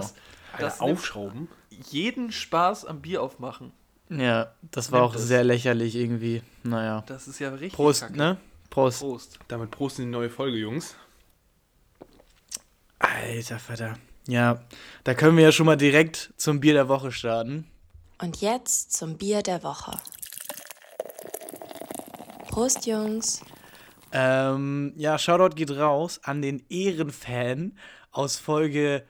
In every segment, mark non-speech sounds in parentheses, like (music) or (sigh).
Das, das aufschrauben. jeden Spaß am Bier aufmachen. Ja, das war Nimmt auch es. sehr lächerlich irgendwie. Naja. Das ist ja richtig. Prost, kacke. ne? Prost. Prost. Damit Prost in die neue Folge, Jungs. Alter Vater. Ja, da können wir ja schon mal direkt zum Bier der Woche starten. Und jetzt zum Bier der Woche. Prost, Jungs. Ähm, ja, Shoutout geht raus an den Ehrenfan aus Folge.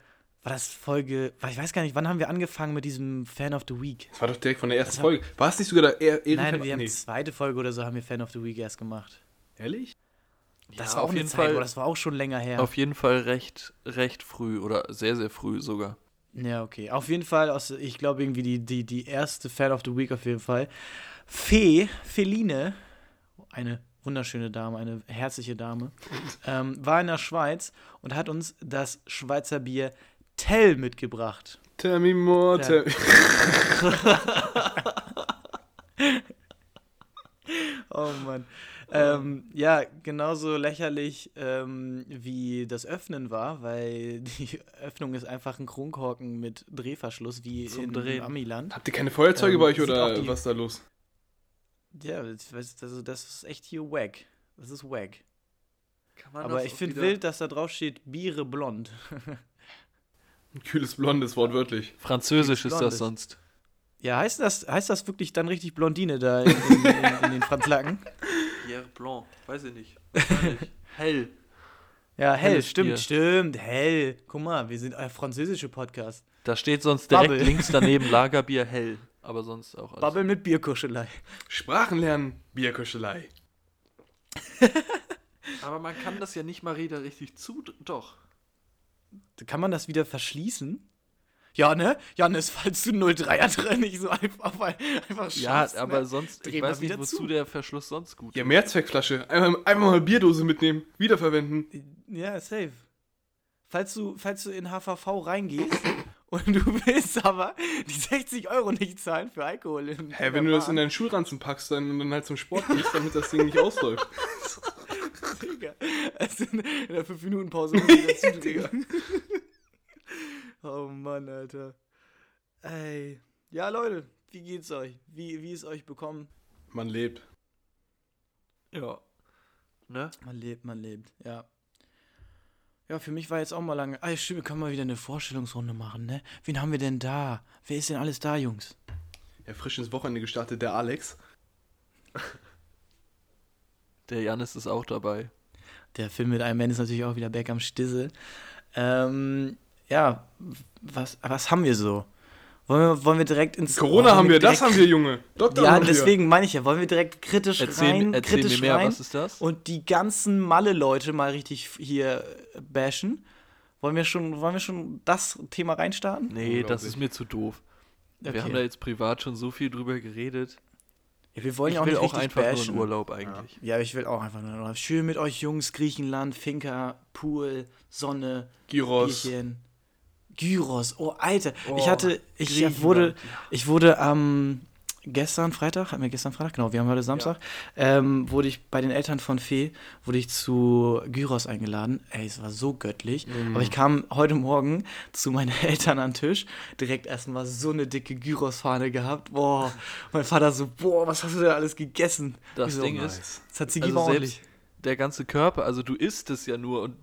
War das Folge. Ich weiß gar nicht, wann haben wir angefangen mit diesem Fan of the Week? Das war doch direkt von der ersten Folge. War es nicht sogar der Ehr Ehrenfan? Nein, wir haben nee. zweite Folge oder so haben wir Fan of the Week erst gemacht. Ehrlich? Das Ja, war auch eine jeden Zeit, Fall- das war auch schon länger her. Auf jeden Fall recht, recht früh oder sehr, sehr früh sogar. Ja, okay. Auf jeden Fall, aus, ich glaube irgendwie die, die, die erste Fan of the Week auf jeden Fall. Fee, Feline, eine wunderschöne Dame, eine herzliche Dame, (laughs) ähm, war in der Schweiz und hat uns das Schweizer Bier Tell mitgebracht. Tell me more, Ja. tell (laughs) Oh Mann. Ähm, ja, genauso lächerlich ähm, wie das Öffnen war, weil die Öffnung ist einfach ein Kronkorken mit Drehverschluss wie Zum in Drehen. Amiland. Habt ihr keine Feuerzeuge Ähm, bei euch oder was ist da los? Ja, das, das, also das ist echt hier wack. Das ist wack. Kann man Aber das ich finde wild, dass da drauf steht Biere blond. (laughs) Ein kühles Blondes, wortwörtlich. Französisch ist das sonst. Ja, heißt das, heißt das wirklich dann richtig Blondine da in, in, in, in den Franzlacken? (laughs) Pierre Blanc, weiß ich nicht. (laughs) Hell. Ja, hell, Helles stimmt, Bier. stimmt, hell. Guck mal, wir sind ein französischer Podcast. Da steht sonst direkt Bubble. links daneben (laughs) Lagerbier hell. Aber sonst auch alles. Babbel mit Bierkuschelei. Sprachen lernen, Bierkuschelei. Aber man kann das ja nicht mal wieder richtig zu. Doch. Kann man das wieder verschließen? Ja, ne? Janis, falls du 03er drin nicht so einfach, einfach Ja, aber ne? sonst, Dreh ich weiß nicht, wozu zu. der Verschluss sonst gut Ja, ist. Mehrzweckflasche. Einfach, einfach mal Bierdose mitnehmen, wiederverwenden. Ja, safe. Falls du, falls du in HVV reingehst (laughs) und du willst aber die 60 Euro nicht zahlen für Alkohol. In Hä, wenn du das in deinen Schulranzen packst dann, dann halt zum Sport gehst, damit das Ding nicht ausläuft. (laughs) Digga. Also in, der 5-Minuten-Pause muss ich dazu drehen. oh Mann, Alter. Ey. Ja, Leute, wie geht's euch? Wie, wie ist euch bekommen? Man lebt. Ja. Ne? Man lebt, man lebt, ja. Ja, für mich war jetzt auch mal lange. Ah, stimmt, wir können mal wieder eine Vorstellungsrunde machen, ne? Wen haben wir denn da? Wer ist denn alles da, Jungs? Ja, frisch ins Wochenende gestartet, der Alex. Der Janis ist auch dabei. Der Film mit einem Mann ist natürlich auch wieder back am Stissel. Ähm, ja, was, was haben wir so? Wollen wir, wollen wir direkt ins Corona wollen haben wir, das direkt- haben wir, Junge. Doktor Ja, deswegen meine ich ja, wollen wir direkt kritisch Erzähl, rein, erzähl kritisch mir mehr, rein was ist das? und die ganzen Malle-Leute mal richtig hier äh, bashen? Wollen wir schon, wollen wir schon das Thema reinstarten? nee, das ist mir zu doof. Okay. Wir haben da jetzt privat schon so viel drüber geredet. Ja, wir wollen ich ja auch will nicht auch einfach nur bashen. in Urlaub eigentlich. Ja, ich will auch einfach nur noch. Schön mit euch Jungs, Griechenland, Finca, Pool, Sonne, Gyros. Bierchen. Gyros, oh Alter. ich Oh, hatte, ich wurde, ich wurde am gestern Freitag, hatten wir gestern Freitag, genau, wir haben heute Samstag, ähm, wurde ich bei den Eltern von Fee, wurde ich zu Gyros eingeladen. Ey, es war so göttlich. Mm. Aber ich kam heute Morgen zu meinen (laughs) Eltern an den Tisch, direkt erstmal so eine dicke Gyros-Fahne gehabt. Boah, mein Vater so, boah, was hast du denn alles gegessen? Das so, Ding ist, Das hat sie also selbst. Der ganze Körper, also du isst es ja nur und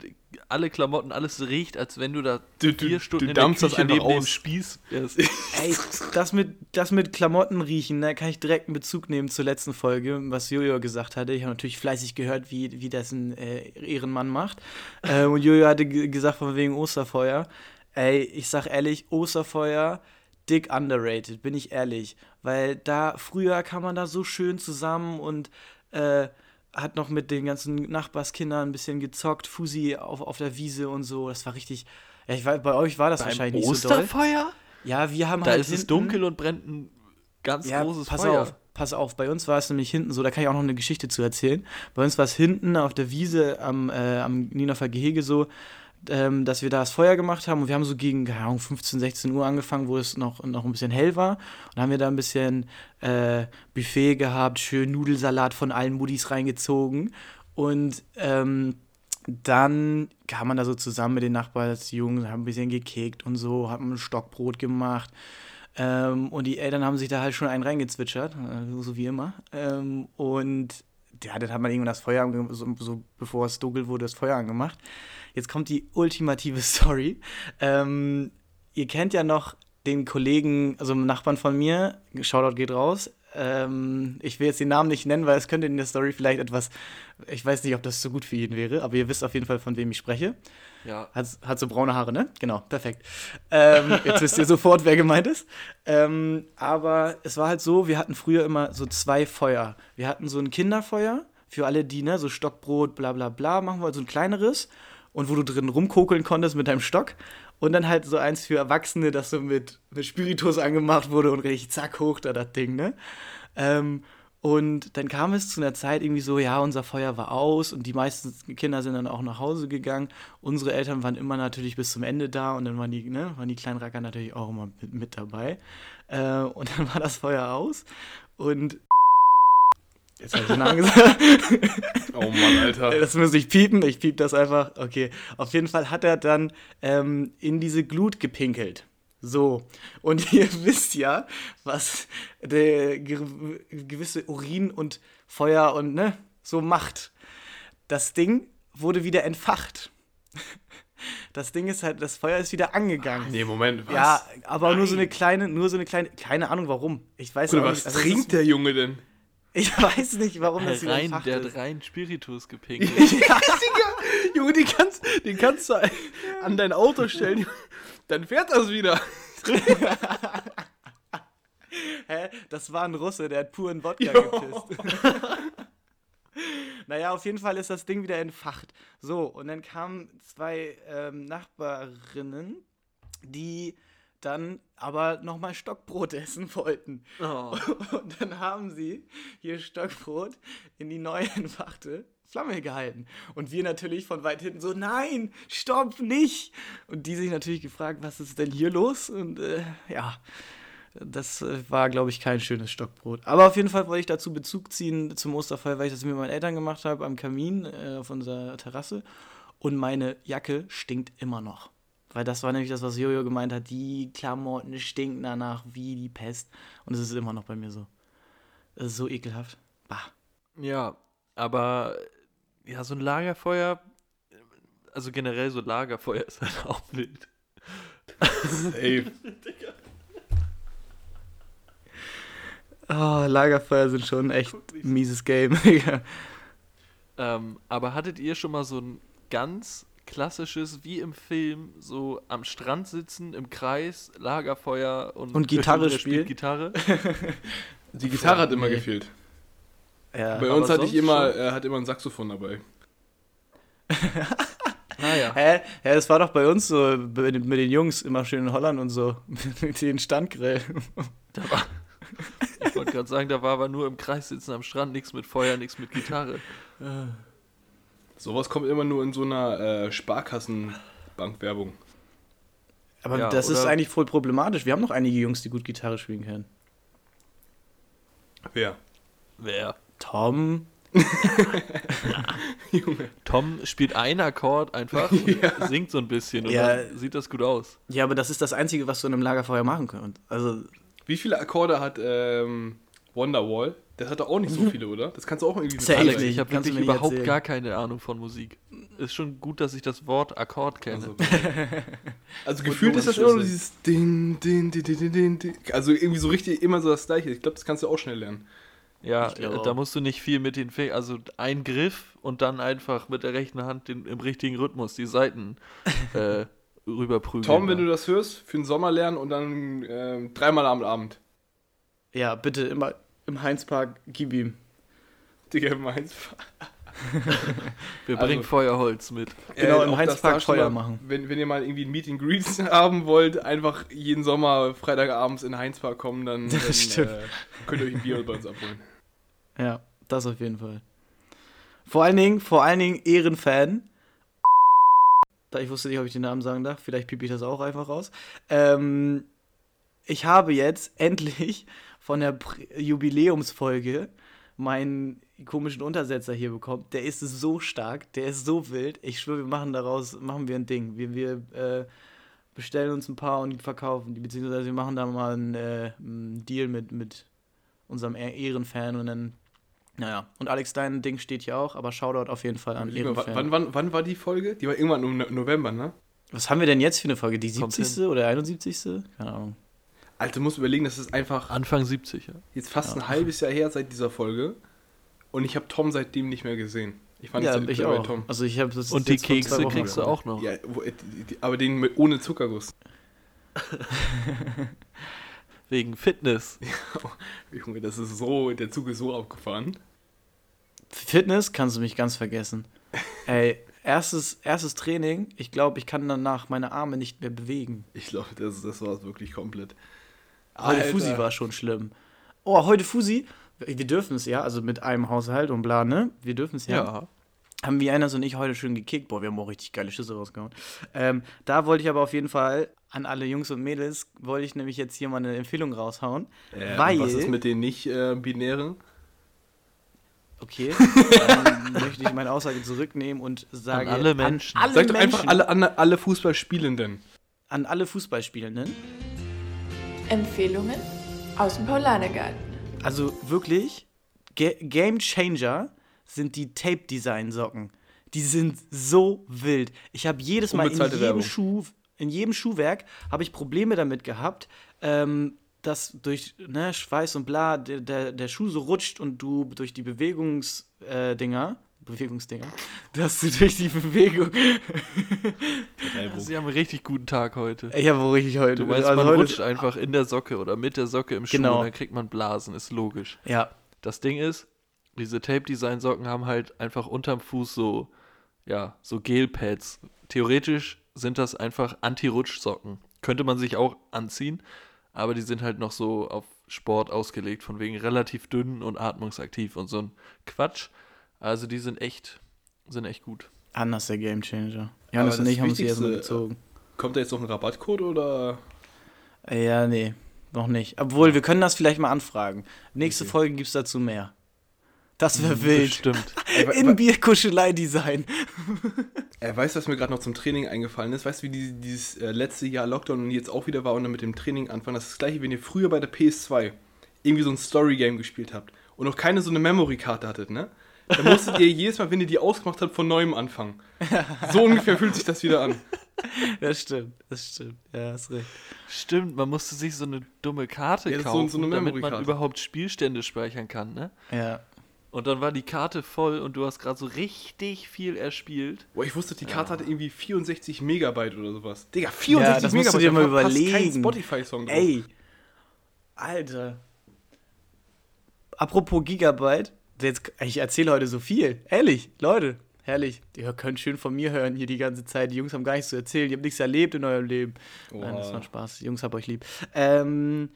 alle Klamotten, alles riecht, als wenn du da Du- du- vier Stunden du in der Küche neben dem aus. Spieß wärst. (laughs) Ey, das mit, das mit Klamotten riechen, da kann ich direkt einen Bezug nehmen zur letzten Folge, was Jojo gesagt hatte. Ich habe natürlich fleißig gehört, wie, wie das ein äh, Ehrenmann macht. (laughs) äh, und Jojo hatte ge- gesagt, von wegen Osterfeuer. Ey, ich sag ehrlich, Osterfeuer, dick underrated, bin ich ehrlich. Weil da, früher kam man da so schön zusammen und äh, hat noch mit den ganzen Nachbarskindern ein bisschen gezockt, Fusi auf, auf der Wiese und so. Das war richtig. Ja, ich weiß, bei euch war das wahrscheinlich nicht so doll. Osterfeuer? Ja, wir haben Da halt ist es hinten- dunkel und brennt ein ganz ja, großes pass Feuer. auf, pass auf. Bei uns war es nämlich hinten so, da kann ich auch noch eine Geschichte zu erzählen. Bei uns war es hinten auf der Wiese am, äh, am Nienhofer Gehege so, ähm, dass wir da das Feuer gemacht haben und wir haben so gegen, keine Ahnung, 15, 16 Uhr angefangen, wo es noch, noch ein bisschen hell war. Und haben wir da ein bisschen äh, Buffet gehabt, schön Nudelsalat von allen Muddis reingezogen. Und ähm, dann kam man da so zusammen mit den Nachbarsjungen, haben ein bisschen gekickt und so, haben ein Stockbrot gemacht. Ähm, und die Eltern haben sich da halt schon einen reingezwitschert, äh, so wie immer. Ähm, und ja, dann hat man irgendwann das Feuer, so, so bevor es dunkel wurde, das Feuer angemacht. Jetzt kommt die ultimative (laughs) Story. Ähm, ihr kennt ja noch den Kollegen, also einen Nachbarn von mir, Shoutout geht raus. Ähm, ich will jetzt den Namen nicht nennen, weil es könnte in der Story vielleicht etwas, ich weiß nicht, ob das so gut für ihn wäre, aber ihr wisst auf jeden Fall, von wem ich spreche. Ja. Hat, hat so braune Haare, ne? Genau, perfekt. Ähm, jetzt wisst ihr sofort, wer gemeint ist. Ähm, aber es war halt so, wir hatten früher immer so zwei Feuer. Wir hatten so ein Kinderfeuer für alle, die, ne, so Stockbrot, bla bla bla, machen wir so ein kleineres. Und wo du drin rumkokeln konntest mit deinem Stock. Und dann halt so eins für Erwachsene, das so mit, mit Spiritus angemacht wurde und richtig zack hoch da das Ding, ne? Ähm, und dann kam es zu einer Zeit irgendwie so, ja, unser Feuer war aus und die meisten Kinder sind dann auch nach Hause gegangen. Unsere Eltern waren immer natürlich bis zum Ende da und dann waren die, ne, waren die kleinen Racker natürlich auch immer mit, mit dabei. Äh, und dann war das Feuer aus und jetzt habe ich den Namen gesagt. (laughs) Oh Mann, Alter. Das muss ich piepen, ich piep das einfach. Okay, auf jeden Fall hat er dann ähm, in diese Glut gepinkelt. So, und (laughs) ihr wisst ja, was der ge gewisse Urin und Feuer und ne, so macht. Das Ding wurde wieder entfacht. (laughs) Das Ding ist halt, das Feuer ist wieder angegangen. Nee, Moment, was? Ja, aber nur so eine kleine, nur so eine kleine, keine Ahnung warum. Ich weiß auch was nicht. also trinkt der Junge denn? Ich (laughs) weiß nicht, warum das Rein, entfacht der hat rein Spiritus gepinkelt. (laughs) (laughs) Junge, den kannst, den kannst du an dein Auto stellen, dann fährt das wieder. Hä? Das war ein Russe, der hat puren Wodka Jo. gepisst. naja, auf jeden Fall ist das Ding wieder entfacht. So, und dann kamen zwei ähm, Nachbarinnen, die dann aber nochmal Stockbrot (laughs) essen wollten. Oh. Und dann haben sie hier Stockbrot in die neu entfachte Flamme gehalten. Und wir natürlich von weit hinten so, nein, stopp, nicht. Und die sich natürlich gefragt, was ist denn hier los? Und äh, ja, das äh, war, glaube ich, kein schönes Stockbrot. Aber auf jeden Fall wollte ich dazu Bezug ziehen zum Osterfeuer, weil ich das mit meinen Eltern gemacht habe am Kamin äh, auf unserer Terrasse. Und meine Jacke stinkt immer noch. Weil das war nämlich das, was Jojo gemeint hat. Die Klamotten stinken danach wie die Pest. Und es ist immer noch bei mir so. Das ist so ekelhaft. Bah. Ja, aber ja, so ein Lagerfeuer, also generell so Lagerfeuer ist halt auch wild. Ey, Oh, Lagerfeuer sind schon echt mieses Game. (laughs) Digga. Ähm, aber hattet ihr schon mal so ein ganz klassisches, wie im Film, so am Strand sitzen, im Kreis, Lagerfeuer und, Und Gitarre (laughs) spielen? Gitarre? (laughs) die Gitarre hat immer Nee. gefehlt. ja. Bei uns hatte ich immer, äh, hat immer ein Saxophon dabei. (laughs) Naja. Hä? Hä, das war doch bei uns so mit, mit den Jungs immer schön in Holland und so. mit den Standgrill. Da war, ich wollte gerade sagen, da war aber nur im Kreis sitzen am Strand, nichts mit Feuer, nichts mit Gitarre. Sowas kommt immer nur in so einer äh, Sparkassenbankwerbung. Aber Ja, das ist eigentlich voll problematisch. Wir haben noch einige Jungs, die gut Gitarre spielen können. Wer? Wer? Tom. (laughs) Junge. Tom spielt einen Akkord einfach und (laughs) singt so ein bisschen und Ja. dann sieht das gut aus. Ja, aber das ist das Einzige, was du in einem Lagerfeuer machen kannst. Also, Wie viele Akkorde hat ähm, Wonderwall? Das hat doch auch nicht so (laughs) viele, oder? Das kannst du auch irgendwie bezahlen. nicht. Ich habe wirklich überhaupt erzählen. gar keine Ahnung von Musik. Ist schon gut, dass ich das Wort Akkord kenne. Also, (laughs) also gefühlt ist das immer nur dieses Din, Din, Din, Din, Din, Din, Din. Also irgendwie so richtig immer so das gleiche. Ich glaube, das kannst du auch schnell lernen. ja, äh, da auch. musst du nicht viel mit den Fingern, also ein Griff und dann einfach mit der rechten Hand den, im richtigen Rhythmus die Seiten äh, (laughs) rüberprügeln. Tom, wenn du das hörst, für den Sommer lernen und dann ähm, dreimal am Abend. ja, bitte immer im Heinzpark, gib ihm. Digga, meins. (laughs) Wir Also- bringen Feuerholz mit. Genau, im Heinzpark Feuer mal, machen. Wenn, wenn ihr mal irgendwie ein Meet and Greet (laughs) haben wollt, einfach jeden Sommer Freitagabends in Heinzpark kommen, dann, (laughs) dann äh, könnt ihr euch ein Bier bei uns abholen. Ja, das auf jeden Fall. Vor allen Dingen, vor allen Dingen Ehrenfan. Da ich wusste nicht, ob ich den Namen sagen darf. Vielleicht piep ich das auch einfach raus. Ähm, ich habe jetzt endlich von der Jubiläumsfolge meinen komischen Untersetzer hier bekommen. Der ist so stark, der ist so wild. Ich schwöre, wir machen daraus, machen wir ein Ding. Wir, wir äh, bestellen uns ein paar und verkaufen die, beziehungsweise wir machen da mal einen, äh, einen Deal mit, mit unserem E- Ehrenfan und dann, naja. Und Alex, dein Ding steht hier auch, aber Shoutout auf jeden Fall an Ehrenfan. wann, wann, wann war die Folge? Die war irgendwann im No- November, ne? Was haben wir denn jetzt für eine Folge? Die Kommt 70. oder 71.? Keine Ahnung. Alter, du musst überlegen, das ist einfach Anfang 70, ja. jetzt fast ein halbes Jahr her seit dieser Folge. Und ich habe Tom seitdem nicht mehr gesehen. Ich fand Ja, das ich bei auch. Tom. Also ich habe das Und die Kekse kriegst du auch noch. Ja, wo, äh, aber den mit, ohne Zuckerguss. (laughs) Wegen Fitness. (laughs) Junge, das ist so, der Zug ist so abgefahren. Fitness kannst du mich ganz vergessen. (laughs) Ey, erstes, erstes Training, ich glaube, ich kann danach meine Arme nicht mehr bewegen. Ich glaube, das, das war es wirklich komplett. Heute Alter. Fusi war schon schlimm. Oh, heute Fusi, wir dürfen es ja, also mit einem Haushalt und bla, ne? Wir dürfen es ja. Ja. Haben wir Einers und ich heute schön gekickt. Boah, wir haben auch richtig geile Schüsse rausgehauen. Ähm, da wollte ich aber auf jeden Fall an alle Jungs und Mädels, wollte ich nämlich jetzt hier mal eine Empfehlung raushauen. Äh, weil, Was ist mit den nicht-binären? okay, dann (laughs) möchte ich meine Aussage zurücknehmen und sagen, alle Menschen. An alle Sagt doch Menschen, einfach alle, alle, alle Fußballspielenden. an alle Fußballspielenden. Empfehlungen aus dem Paulanergarten. Also wirklich, Ga Game Changer sind die Tape-Design-Socken. Die sind so wild. Ich habe jedes Mal in jedem, Werbung. Schuh, in jedem Schuhwerk habe ich Probleme damit gehabt, ähm, dass durch ne, Schweiß und bla der, der, der Schuh so rutscht und du durch die Bewegungsdinger, äh, Bewegungsdinger, dass du durch die Bewegung. Sie haben einen richtig guten Tag heute. Ich habe wohl richtig heute. Du meinst, also man rutscht einfach in der Socke oder mit der Socke im Schuh Genau. und dann kriegt man Blasen, ist logisch. Ja, Das Ding ist, diese Tape-Design-Socken haben halt einfach unterm Fuß so, ja, so Gelpads. Theoretisch sind das einfach Anti-Rutsch-Socken. Könnte man sich auch anziehen, aber die sind halt noch so auf Sport ausgelegt, von wegen relativ dünn und atmungsaktiv und so ein Quatsch. Also die sind echt, sind echt gut. anders der Game Changer. Aber Johannes und ich haben uns die erstmal gezogen. Kommt da jetzt noch ein Rabattcode oder? Ja, nee, noch nicht. Obwohl, wir können das vielleicht mal anfragen. Nächste Okay. Folge gibt es dazu mehr. Das wäre wild. Bestimmt. (laughs) Ey, wa- In Bierkuschelei-Design. (laughs) Äh, weißt du, was mir gerade noch zum Training eingefallen ist? Weißt du, wie die, dieses äh, letzte Jahr Lockdown und jetzt auch wieder war und dann mit dem Training anfangen? Das ist das gleiche, wenn ihr früher bei der PS2 irgendwie so ein Story-Game gespielt habt und noch keine so eine Memory-Karte hattet, ne? Dann musstet ihr jedes Mal, wenn ihr die ausgemacht habt, von neuem anfangen. So ungefähr fühlt sich das wieder an. Das stimmt, das stimmt. Ja, hast recht. Stimmt, man musste sich so eine dumme Karte Ja, ist so- kaufen, so eine damit man überhaupt Spielstände speichern kann, ne? Ja. Und dann war die Karte voll und du hast gerade so richtig viel erspielt. Boah, ich wusste, die Karte hatte irgendwie 64 Megabyte oder sowas. Digga, 64 Ja, das musst du Megabyte, dir mal passt kein überlegen. Spotify-Song drauf. Ey. Alter. Apropos Gigabyte. Jetzt, ich erzähle heute so viel. Ehrlich, Leute. Herrlich. Ihr könnt schön von mir hören hier die ganze Zeit. Die Jungs haben gar nichts zu erzählen. Ihr habt nichts erlebt in eurem Leben. Nein, das war Spaß. Die Jungs hab euch lieb. Ähm,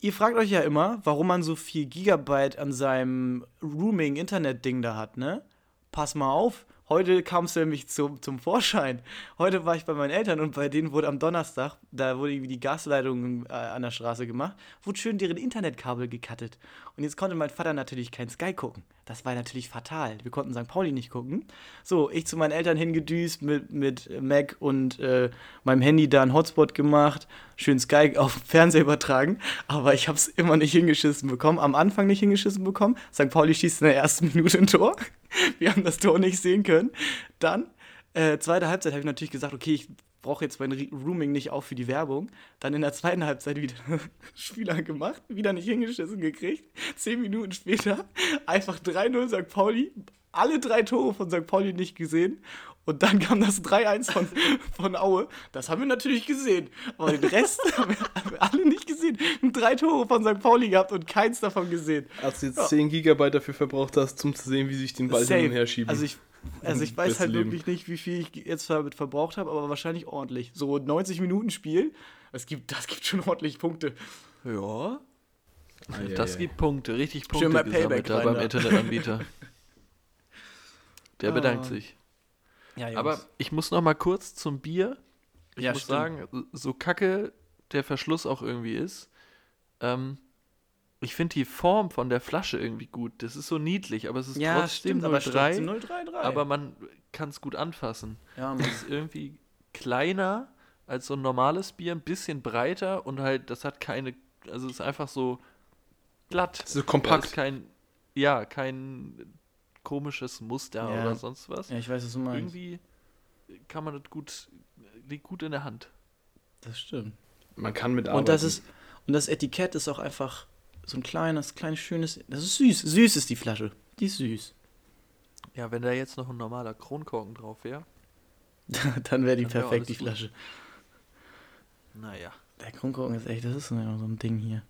ihr fragt euch ja immer, warum man so viel Gigabyte an seinem Rooming-Internet-Ding da hat, ne? Pass mal auf. Heute kam es nämlich zum, zum Vorschein. Heute war ich bei meinen Eltern und bei denen wurde am Donnerstag, da wurde irgendwie die Gasleitung äh, an der Straße gemacht, wurde schön deren Internetkabel gekattet. Und jetzt konnte mein Vater natürlich kein Sky gucken. Das war natürlich fatal. Wir konnten St. Pauli nicht gucken. So, ich zu meinen Eltern hingedüst mit, mit Mac und äh, meinem Handy da einen Hotspot gemacht, schön Sky (laughs) auf Fernseher übertragen, aber ich habe es immer nicht hingeschissen bekommen. Am Anfang nicht hingeschissen bekommen. St. Pauli schießt in der ersten (laughs) Minute ein Tor. Wir haben das Tor nicht sehen können. Dann, äh, zweite Halbzeit, habe ich natürlich gesagt, okay, ich brauche jetzt mein Rooming nicht auf für die Werbung. Dann in der zweiten Halbzeit wieder (laughs) Spieler gemacht, wieder nicht hingeschissen gekriegt. Zehn Minuten später einfach 3-0 St. Pauli, alle drei Tore von St. Pauli nicht gesehen. Und dann kam das 3-1 von, (laughs) von Aue. Das haben wir natürlich gesehen. Aber den Rest (laughs) haben wir, haben wir alle nicht gesehen. Drei Tore von St. Pauli gehabt und keins davon gesehen. Als du jetzt 10 Gigabyte dafür verbraucht hast, um zu sehen, wie sich den Ball hin und her schieben. Also ich, also ich (laughs) weiß halt Leben. wirklich nicht, wie viel ich jetzt damit verbraucht habe, aber wahrscheinlich ordentlich. So 90 Minuten Spiel, das gibt, das gibt schon ordentlich Punkte. Ja. Ei, Das ei. gibt Punkte, richtig Schön Punkte mal gesammelt Payback da rein beim. Internetanbieter. (laughs) Der bedankt Ah. sich. Ja, Aber ich muss noch mal kurz zum Bier. Ich Ja, muss stimmt. sagen, so kacke der Verschluss auch irgendwie ist, ähm, ich finde die Form von der Flasche irgendwie gut. Das ist so niedlich, aber es ist ja, trotzdem stimmt, aber 03, trotzdem 033. aber man kann es gut anfassen. ja, Mann. Es ist irgendwie kleiner als so ein normales Bier, ein bisschen breiter und halt, das hat keine, also es ist einfach so glatt. So kompakt. kein, ja, kein komisches Muster Ja. oder sonst was. ja, ich weiß, was du meinst. Irgendwie kann man das gut, liegt gut in der Hand. Das stimmt. Man kann mit Und das ist und das Etikett ist auch einfach so ein kleines, kleines, schönes. Das ist süß. Süß ist die Flasche. Die ist süß. Ja, wenn da jetzt noch ein normaler Kronkorken drauf wäre. (laughs) Dann wäre die Dann wär perfekt, die gut. Flasche. Naja. Der Kronkorken ist echt, das ist so ein Ding hier.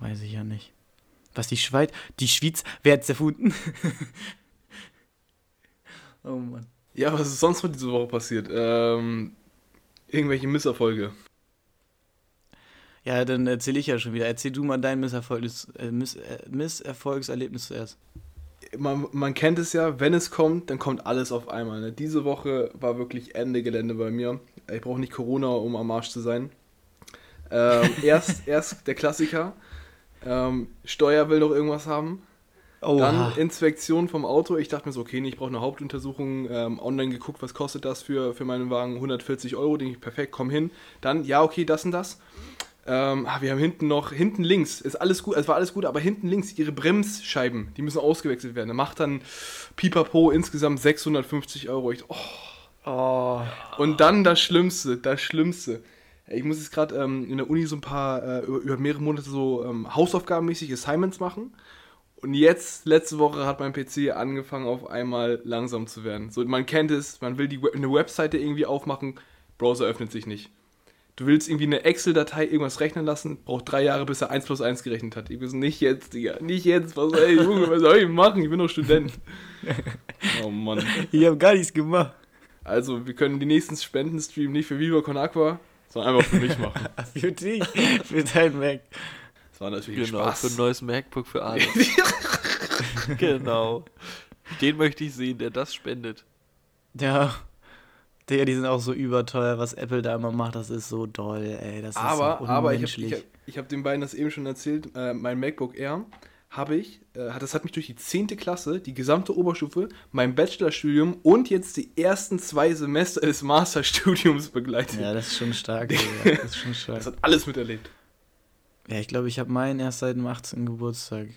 Weiß ich ja nicht. Was die Schweiz, die Schweiz, wer hat's erfunden? (laughs) oh Mann. Ja, was ist sonst noch diese Woche passiert? Ähm, irgendwelche Misserfolge. Ja, dann erzähle ich ja schon wieder. Erzähl du mal dein Misserfolgs, äh, Miss, äh, Misserfolgserlebnis zuerst. Man, man kennt es ja, wenn es kommt, dann kommt alles auf einmal. Ne? Diese Woche war wirklich Ende Gelände bei mir. Ich brauche nicht Corona, um am Arsch zu sein. Ähm, (laughs) erst, erst der Klassiker. Ähm, Steuer will noch irgendwas haben. Oh, Dann Inspektion vom Auto. Ich dachte mir so, okay, nee, ich brauche eine Hauptuntersuchung. Ähm, online geguckt, was kostet das für, für meinen Wagen? 140 Euro. Denke ich, perfekt, komm hin. Dann, ja, okay, das und das. Ähm, ah, wir haben hinten noch, hinten links, ist alles gut, es war alles gut, aber hinten links, ihre Bremsscheiben, die müssen ausgewechselt werden. Da macht dann Pipapo insgesamt 650 Euro. Ich, oh. oh. Und dann das Schlimmste, das Schlimmste. Ich muss jetzt gerade ähm, in der Uni so ein paar, äh, über, über mehrere Monate so ähm, hausaufgabenmäßig Assignments machen. Und jetzt, letzte Woche, hat mein PC angefangen, auf einmal langsam zu werden. So, man kennt es, man will die, eine Webseite irgendwie aufmachen, Browser öffnet sich nicht. Du willst irgendwie eine Excel-Datei irgendwas rechnen lassen, braucht drei Jahre, bis er 1 plus 1 gerechnet hat. Ich weiß nicht jetzt, Digga, nicht jetzt. Was, ey, Junge, was soll ich machen? Ich bin doch Student. (laughs) Oh Mann. Ich habe gar nichts gemacht. Also, wir können die nächsten Spenden streamen nicht für Viva Con Aqua, sondern einfach für mich machen. (laughs) Für dich, für dein Mac. Das war natürlich Genau, Spaß. für ein neues MacBook für Alex. (laughs) genau. Den möchte ich sehen, der das spendet. Ja. Digga, die sind auch so überteuer, was Apple da immer macht, das ist so doll, ey. Das ist aber, so aber ich habe hab, ich hab den beiden das eben schon erzählt, äh, mein MacBook Air habe ich, äh, hat- das hat mich durch die 10. Klasse, die gesamte Oberstufe, mein Bachelorstudium und jetzt die ersten zwei Semester des Masterstudiums begleitet. ja, das ist schon stark, (laughs) Digga. Das ist schon stark. Das hat alles miterlebt. Ja, ich glaube, ich habe meinen erst seit dem 18. Geburtstag.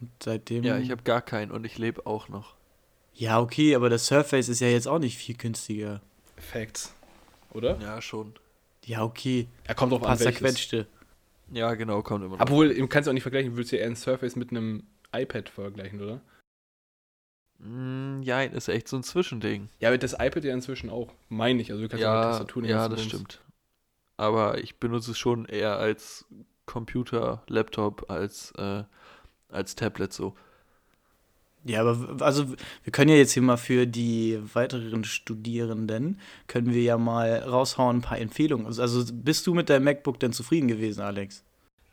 Und seitdem. Ja, ich habe gar keinen und ich lebe auch noch. Ja, okay, aber das Surface ist ja jetzt auch nicht viel günstiger. Facts. Oder? Ja, schon. Ja, okay. Er kommt drauf an, welches. zerquetschte. Ja, genau, kommt immer noch. Obwohl, du kannst ja auch nicht vergleichen, du würdest ja eher ein Surface mit einem iPad vergleichen, oder? Mm, ja, ist echt so ein Zwischending. Ja, aber das iPad ja inzwischen auch, meine ich. Also du kannst ja, mit Ja, Tastatur nicht ja, das stimmt. Aber ich benutze es schon eher als Computer, Laptop, als, äh, als Tablet so. Ja, aber also wir können ja jetzt hier mal für die weiteren Studierenden, können wir ja mal raushauen ein paar Empfehlungen. Also, also bist du mit deinem MacBook denn zufrieden gewesen, Alex?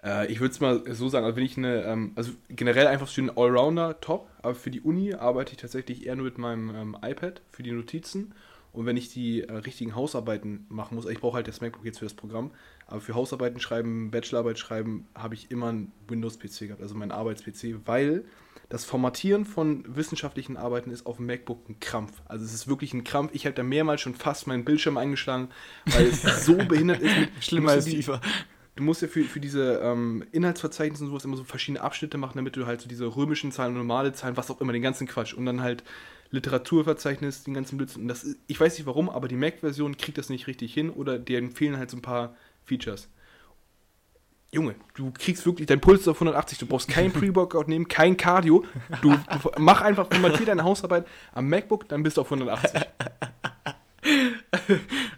Äh, ich würde es mal so sagen, also wenn ich eine, ähm, also generell einfach für den Allrounder top, aber für die Uni arbeite ich tatsächlich eher nur mit meinem ähm, iPad für die Notizen. Und wenn ich die äh, richtigen Hausarbeiten machen muss, ich brauche halt das MacBook jetzt für das Programm, aber für Hausarbeiten schreiben, Bachelorarbeit schreiben, habe ich immer einen Windows-PC gehabt, also meinen Arbeits-PC, weil das Formatieren von wissenschaftlichen Arbeiten ist auf dem MacBook ein Krampf. Also es ist wirklich ein Krampf. Ich habe da mehrmals schon fast meinen Bildschirm eingeschlagen, weil es so (laughs) behindert ist. Mit, Schlimmer als die, FIFA. du musst ja für, für diese ähm, Inhaltsverzeichnisse und sowas immer so verschiedene Abschnitte machen, damit du halt so diese römischen Zahlen, normale Zahlen, was auch immer, den ganzen Quatsch und dann halt Literaturverzeichnis, den ganzen Blödsinn. Und das ist, ich weiß nicht warum, aber die Mac-Version kriegt das nicht richtig hin oder denen fehlen halt so ein paar Features. Junge, du kriegst wirklich, dein Puls ist auf 180, du brauchst kein (laughs) Pre-Workout nehmen, kein Cardio. Du (laughs) mach einfach, formatier deine Hausarbeit am MacBook, dann bist du auf 180. (laughs)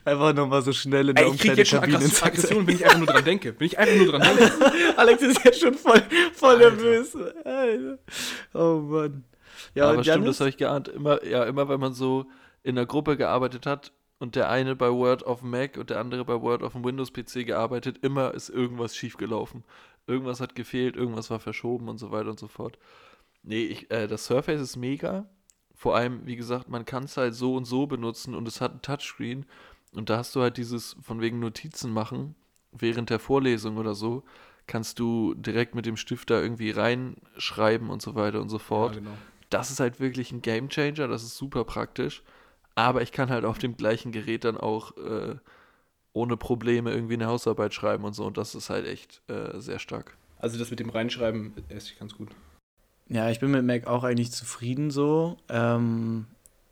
Einfach nochmal so schnell in der Ey, ich krieg jetzt schon Umkleidekabine Aggression, wenn ich einfach nur dran denke. Wenn ich einfach nur dran denke. Alex ist jetzt schon voll, voll Alter. nervös. Alter. Oh Mann. Ja, aber stimmt, das habe ich geahnt. Immer, ja, immer wenn man so in der Gruppe gearbeitet hat und der eine bei Word auf dem Mac und der andere bei Word auf dem Windows-PC gearbeitet, immer ist irgendwas schiefgelaufen. Irgendwas hat gefehlt, irgendwas war verschoben und so weiter und so fort. Nee, ich, äh, das Surface ist mega. Vor allem, wie gesagt, man kann es halt so und so benutzen und es hat ein Touchscreen. Und da hast du halt dieses von wegen Notizen machen während der Vorlesung oder so. Kannst du direkt mit dem Stift da irgendwie reinschreiben und so weiter und so fort Ja, genau. das ist halt wirklich ein Game Changer, das ist super praktisch. Aber ich kann halt auf dem gleichen Gerät dann auch äh, ohne Probleme irgendwie eine Hausarbeit schreiben und so. Und das ist halt echt äh, sehr stark. Also das mit dem Reinschreiben ist ganz gut. Ja, ich bin mit Mac auch eigentlich zufrieden so. Ähm,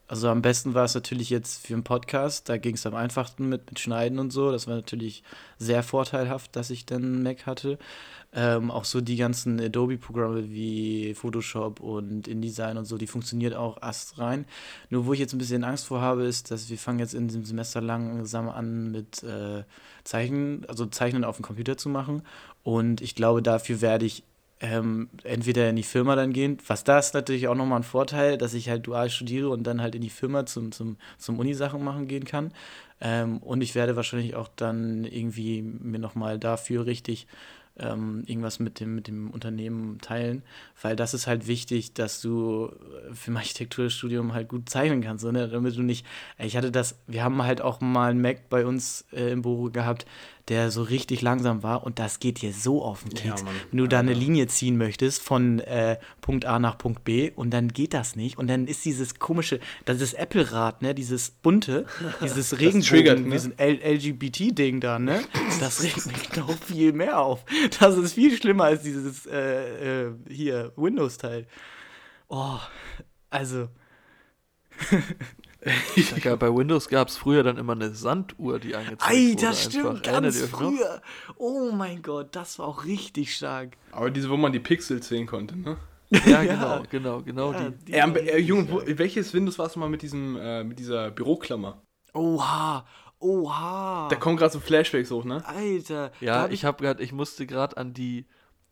also am besten war es natürlich jetzt für einen Podcast. Da ging es am einfachsten mit, mit Schneiden und so. Das war natürlich sehr vorteilhaft, dass ich dann einen Mac hatte. Ähm, auch so die ganzen Adobe-Programme wie Photoshop und InDesign und so, die funktioniert auch ast rein. Nur wo ich jetzt ein bisschen Angst vor habe, ist, dass wir fangen jetzt in diesem Semester langsam an mit äh, Zeichnen, also Zeichnen auf dem Computer zu machen. Und ich glaube, dafür werde ich ähm, entweder in die Firma dann gehen, was da ist natürlich auch nochmal ein Vorteil, dass ich halt dual studiere und dann halt in die Firma zum, zum, zum Uni-Sachen machen gehen kann. Ähm, und ich werde wahrscheinlich auch dann irgendwie mir nochmal dafür richtig ähm, irgendwas mit dem, mit dem Unternehmen teilen, weil das ist halt wichtig, dass du äh, für ein (laughs) Architekturstudium halt gut zeichnen kannst, ne? damit du nicht, ich hatte das, wir haben halt auch mal einen Mac bei uns äh, im Büro gehabt, der so richtig langsam war und das geht dir so auf den Ja, Keks. Mann. Wenn du da eine. Linie ziehen möchtest von äh, Punkt A nach Punkt B und dann geht das nicht und dann ist dieses komische, das ist Apple-Rad, ne, dieses bunte, (laughs) dieses Regenbogen, ne? diesen LGBT-Ding da, ne, das regt mich (laughs) noch viel mehr auf. Das ist viel schlimmer als dieses äh, äh, hier Windows-Teil. Oh, also (laughs) (laughs) Ja, bei Windows gab es früher dann immer eine Sanduhr, die angezeigt Ei, wurde. das stimmt, ganz früher. Oh mein Gott, das war auch richtig stark. Aber diese, wo man die Pixel sehen konnte, ne? (laughs) Ja, Ja. genau, genau, genau Ja, die. die äh, richtig Junge, wo, welches Windows warst du mal mit diesem, äh, mit dieser Büroklammer? Oha, oha. Da kommen gerade so Flashbacks hoch, ne? Alter. Ja, hab ich habe gerade, ich musste gerade an die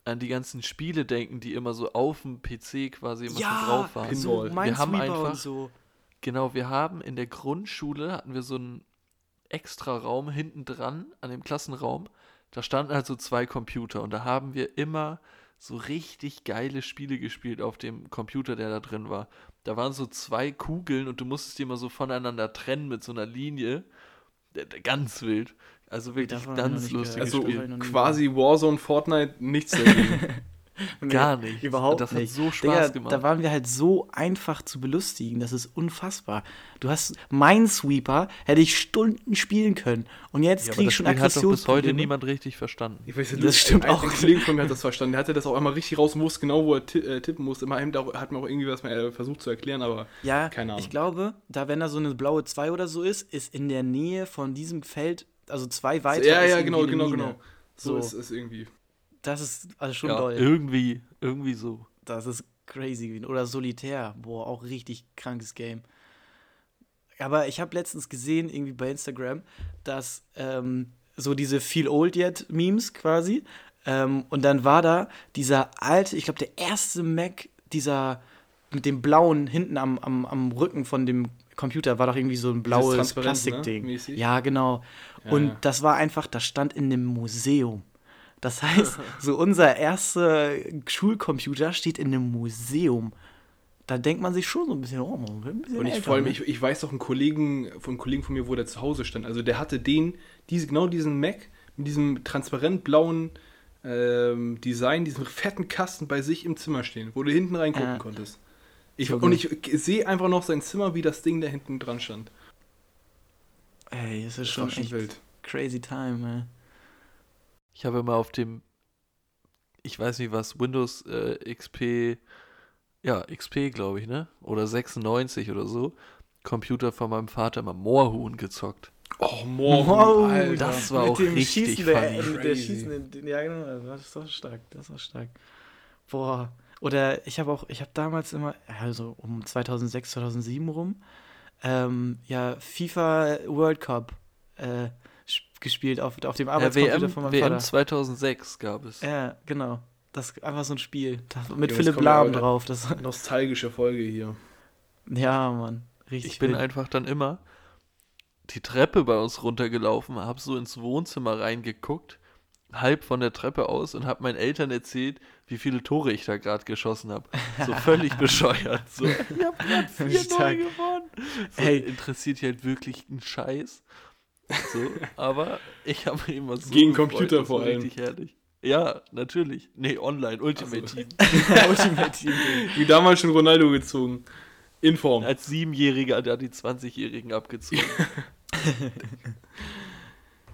an die ganzen Spiele denken, die immer so auf dem PC quasi immer ja, schon drauf waren. so Pinball. Wir haben einfach- so. Genau, wir haben in der Grundschule hatten wir so einen extra Raum hinten dran an dem Klassenraum. Da standen halt so zwei Computer und da haben wir immer so richtig geile Spiele gespielt auf dem Computer, der da drin war. Da waren so zwei Kugeln und du musstest die immer so voneinander trennen mit so einer Linie. Ganz wild. Also wirklich ganz gehört. Also quasi Warzone, Fortnite, nichts dagegen. (laughs) (laughs) Gar nicht. Überhaupt das nicht. hat so Spaß Digga, gemacht. Da waren wir halt so einfach zu belustigen, das ist unfassbar. Du hast Minesweeper, hätte ich Stunden spielen können. Und jetzt ja, aber krieg das ich schon Spiel hat doch bis heute niemand richtig verstanden. Ich weiß Das du- stimmt ein, auch. Ein Kollege von mir hat das verstanden. Der hatte das auch einmal richtig raus wusste genau, wo er äh, tippen musste. Immerhin hat mir auch irgendwie was äh, versucht zu erklären, aber Ja, Keine Ahnung. ich glaube, da wenn da so eine blaue 2 oder so ist, ist in der Nähe von diesem Feld, also zwei weiter. ja, ja, genau, genau, Mine. genau. So, So. ist es irgendwie. Das ist also schon Ja, doll. irgendwie, irgendwie so. Das ist crazy gewesen. Oder Solitär. Boah, auch richtig krankes Game. Aber ich habe letztens gesehen, irgendwie bei Instagram, dass ähm, so diese Feel Old Yet Memes quasi. Ähm, und dann war da dieser alte, ich glaube, der erste Mac, dieser mit dem blauen hinten am, am, am Rücken von dem Computer war doch irgendwie so ein blaues Transparent, Plastikding. ne? Ja, genau. Ja, und ja. das war einfach, das stand in einem Museum. Das heißt, so unser erster Schulcomputer steht in einem Museum. Da denkt man sich schon so ein bisschen, oh, man ein bisschen Und ich allem, ne? ich, ich weiß doch einen Kollegen, von einem Kollegen von mir, wo der zu Hause stand. Also der hatte den, diese, genau diesen Mac mit diesem transparent blauen ähm, Design, diesem fetten Kasten bei sich im Zimmer stehen, wo du hinten reingucken Ja. konntest. Ich, So und ich sehe einfach noch sein Zimmer, wie das Ding da hinten dran stand. Ey, das ist Das schon echt wild. crazy time, ey. Ich habe immer auf dem, ich weiß nicht was, Windows äh, XP, ja, XP glaube ich, ne? Oder 96 oder so, Computer von meinem Vater immer Moorhuhn gezockt. Oh. Wow, Alter. das war auch richtig Schießen, der, funny. mit der Crazy. schießenden, ja genau, das ist so stark, das war stark. Boah, oder ich habe auch, ich habe damals immer, also um 2006, 2007 rum, ähm, ja, FIFA World Cup äh, gespielt auf, auf dem Ja, Arbeitscomputer WM, von meinem WM Vater. 2006 gab es. Ja, genau. Das ist einfach so ein Spiel. Mit Jungs, Philipp Lahm drauf. Das, (laughs) Nostalgische Folge hier. ja, Mann. Richtig Ich bin wild. einfach dann immer die Treppe bei uns runtergelaufen, hab so ins Wohnzimmer reingeguckt, halb von der Treppe aus und hab meinen Eltern erzählt, wie viele Tore ich da gerade geschossen habe. So (laughs) völlig bescheuert. So, (laughs) ich hab gerade vier. Tore gewonnen. So, Ey. interessiert die halt wirklich einen Scheiß. So, aber ich habe immer so Gegen gefreut, Computer vor allem. richtig herrlich. Ja, natürlich. Nee, online, Ultimate Ach so. Team. (laughs) (laughs) Ultimate Team. Wie damals schon Ronaldo gezogen. In Form. Als Siebenjähriger hat er die 20-Jährigen abgezogen. (laughs)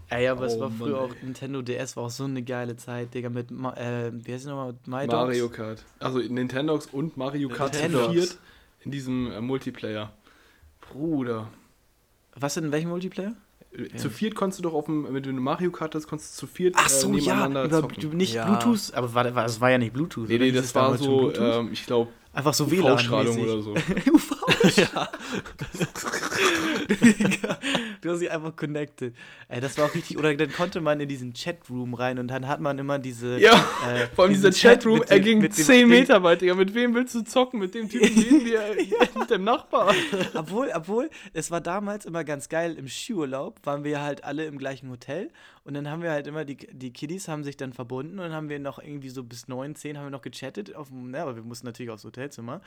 Ey, aber es Oh, war Mann, früher auch. Nintendo DS war auch so eine geile Zeit, Digga, mit, Ma äh, wie heißt es nochmal? My Dogs? Mario Kart. Also Nintendox und Mario Kart viert in diesem äh, Multiplayer. Bruder. Was denn, in welchem Multiplayer? Äh, Zu viert konntest du doch auf dem, wenn du eine Mario Kart hast, konntest du zu viert Ach so, äh, ja, nebeneinander über, zocken. nicht Ja. Bluetooth, aber war, war, das war ja nicht Bluetooth. Nee, nee, das war so, Bluetooth? ähm, ich glaube, Einfach so WLAN. UV-Strahlung oder so. (laughs) UV. Digga, du hast sie einfach connected. Ey, das war auch richtig. Oder dann konnte man in diesen Chatroom rein und dann hat man immer diese. Ja, äh, vor allem dieser Chat Chatroom, mit er ging mit dem 10 Ding. Meter weit, Digga. Mit wem willst du zocken? Mit dem Typen neben dir, (laughs) mit dem Nachbar. Obwohl, obwohl, es war damals immer ganz geil, im Skiurlaub waren wir halt alle im gleichen Hotel und dann haben wir halt immer, die, die Kiddies haben sich dann verbunden und dann haben wir noch irgendwie so bis 9, 10 haben wir noch gechattet, auf ne, aber wir mussten natürlich aufs Hotelzimmer.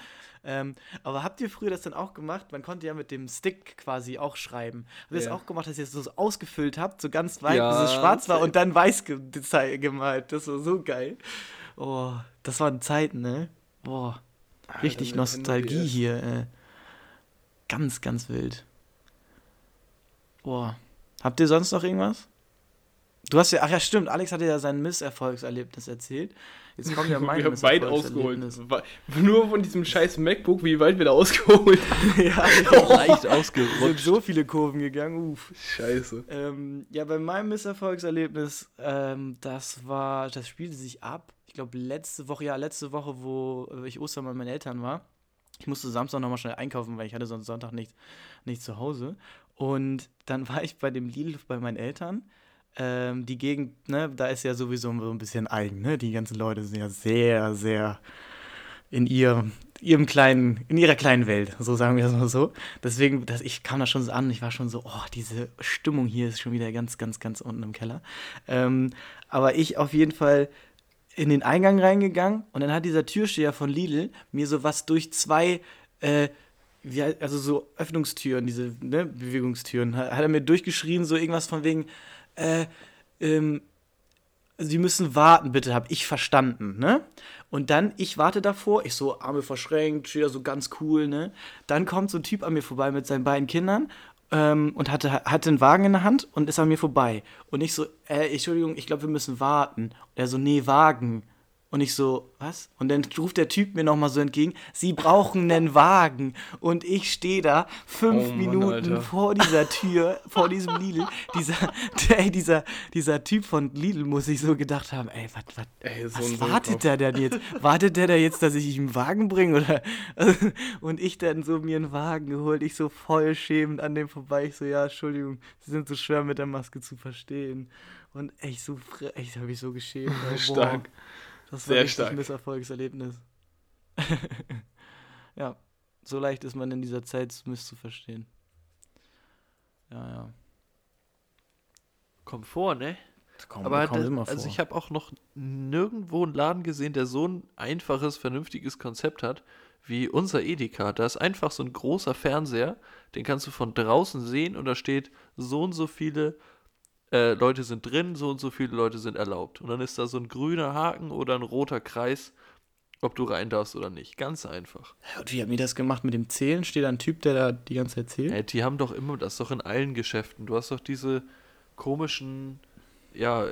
Ähm, aber habt ihr früher das dann auch gemacht? Man konnte ja mit dem Stick quasi auch schreiben. Habt ihr das Ja. auch gemacht, dass ihr es so ausgefüllt habt, so ganz weit, Ja, bis es schwarz war und dann weiß gemalt? Das war so geil. Oh, das waren Zeiten, ne? Boah, richtig Nintendo Nostalgie hier, äh. Ganz, ganz wild. Boah. Habt ihr sonst noch irgendwas? Du hast ja, ach ja, stimmt, Alex hatte ja sein Misserfolgserlebnis erzählt. Jetzt kommt ja mein (laughs) wir haben weit ausgeholt. Nur von diesem scheiß MacBook, wie weit wir da ausgeholt (laughs) haben. ja, (laughs) Leicht es sind ausgerutscht. so viele Kurven gegangen, uff. Scheiße. Ähm, ja, bei meinem Misserfolgserlebnis, ähm, das war, das spielte sich ab. Ich glaube, letzte Woche, ja, letzte Woche, wo äh, ich Ostern bei meinen Eltern war. Ich musste Samstag nochmal schnell einkaufen, weil ich hatte sonst Sonntag nicht, nicht zu Hause. Und dann war ich bei dem Lidl bei meinen Eltern. Ähm, die Gegend, ne, da ist ja sowieso so ein bisschen eigen, ne? Die ganzen Leute sind ja sehr, sehr in ihrem, ihrem kleinen, in ihrer kleinen Welt, so sagen wir es mal so. Deswegen, das, ich kam da schon so an, ich war schon so, oh, diese Stimmung hier ist schon wieder ganz, ganz, ganz unten im Keller. Ähm, aber ich auf jeden Fall in den Eingang reingegangen und dann hat dieser Türsteher von Lidl mir so was durch zwei, äh, wie, also so Öffnungstüren, diese ne, Bewegungstüren, hat, hat er mir durchgeschrien, so irgendwas von wegen, äh, ähm, Sie müssen warten, bitte, habe ich verstanden, ne? Und dann, ich warte davor, ich so, Arme verschränkt, stehe so ganz cool, ne? Dann kommt so ein Typ an mir vorbei mit seinen beiden Kindern ähm, und hatte, hatte einen Wagen in der Hand und ist an mir vorbei. Und ich so, äh, Entschuldigung, ich glaube, wir müssen warten. Und er so, nee, Wagen. Und ich so, was? Und dann ruft der Typ mir nochmal so entgegen, Sie brauchen einen Wagen. Und ich stehe da fünf Oh Mann, Minuten Alter. vor dieser Tür, vor diesem Lidl. Dieser, ey, dieser, dieser Typ von Lidl muss sich so gedacht haben, ey, wat, wat, Ey, so was wartet der denn jetzt? Wartet der da jetzt, dass ich ihm einen Wagen bringe? Oder? (laughs) Und ich dann so mir einen Wagen geholt, ich so voll schämend an dem vorbei. Ich so, ja, Entschuldigung, Sie sind so schwer mit der Maske zu verstehen. Und echt so, echt habe ich so geschämt. ey, boah. Das war Sehr richtig stark. Misserfolgserlebnis. (laughs) ja, so leicht ist man in dieser Zeit misszuverstehen. Ja, ja. Kommt vor, ne? Komm, Aber immer also ich habe auch noch nirgendwo einen Laden gesehen, der so ein einfaches, vernünftiges Konzept hat wie unser Edeka. Da ist einfach so ein großer Fernseher, den kannst du von draußen sehen und da steht, so und so viele äh, Leute sind drin, so und so viele Leute sind erlaubt. Und dann ist da so ein grüner Haken oder ein roter Kreis, ob du rein darfst oder nicht. Ganz einfach. Und wie haben die das gemacht mit dem Zählen? Steht da ein Typ, der da die ganze Zeit zählt? Ey, die haben doch immer, das ist doch in allen Geschäften. Du hast doch diese komischen, ja,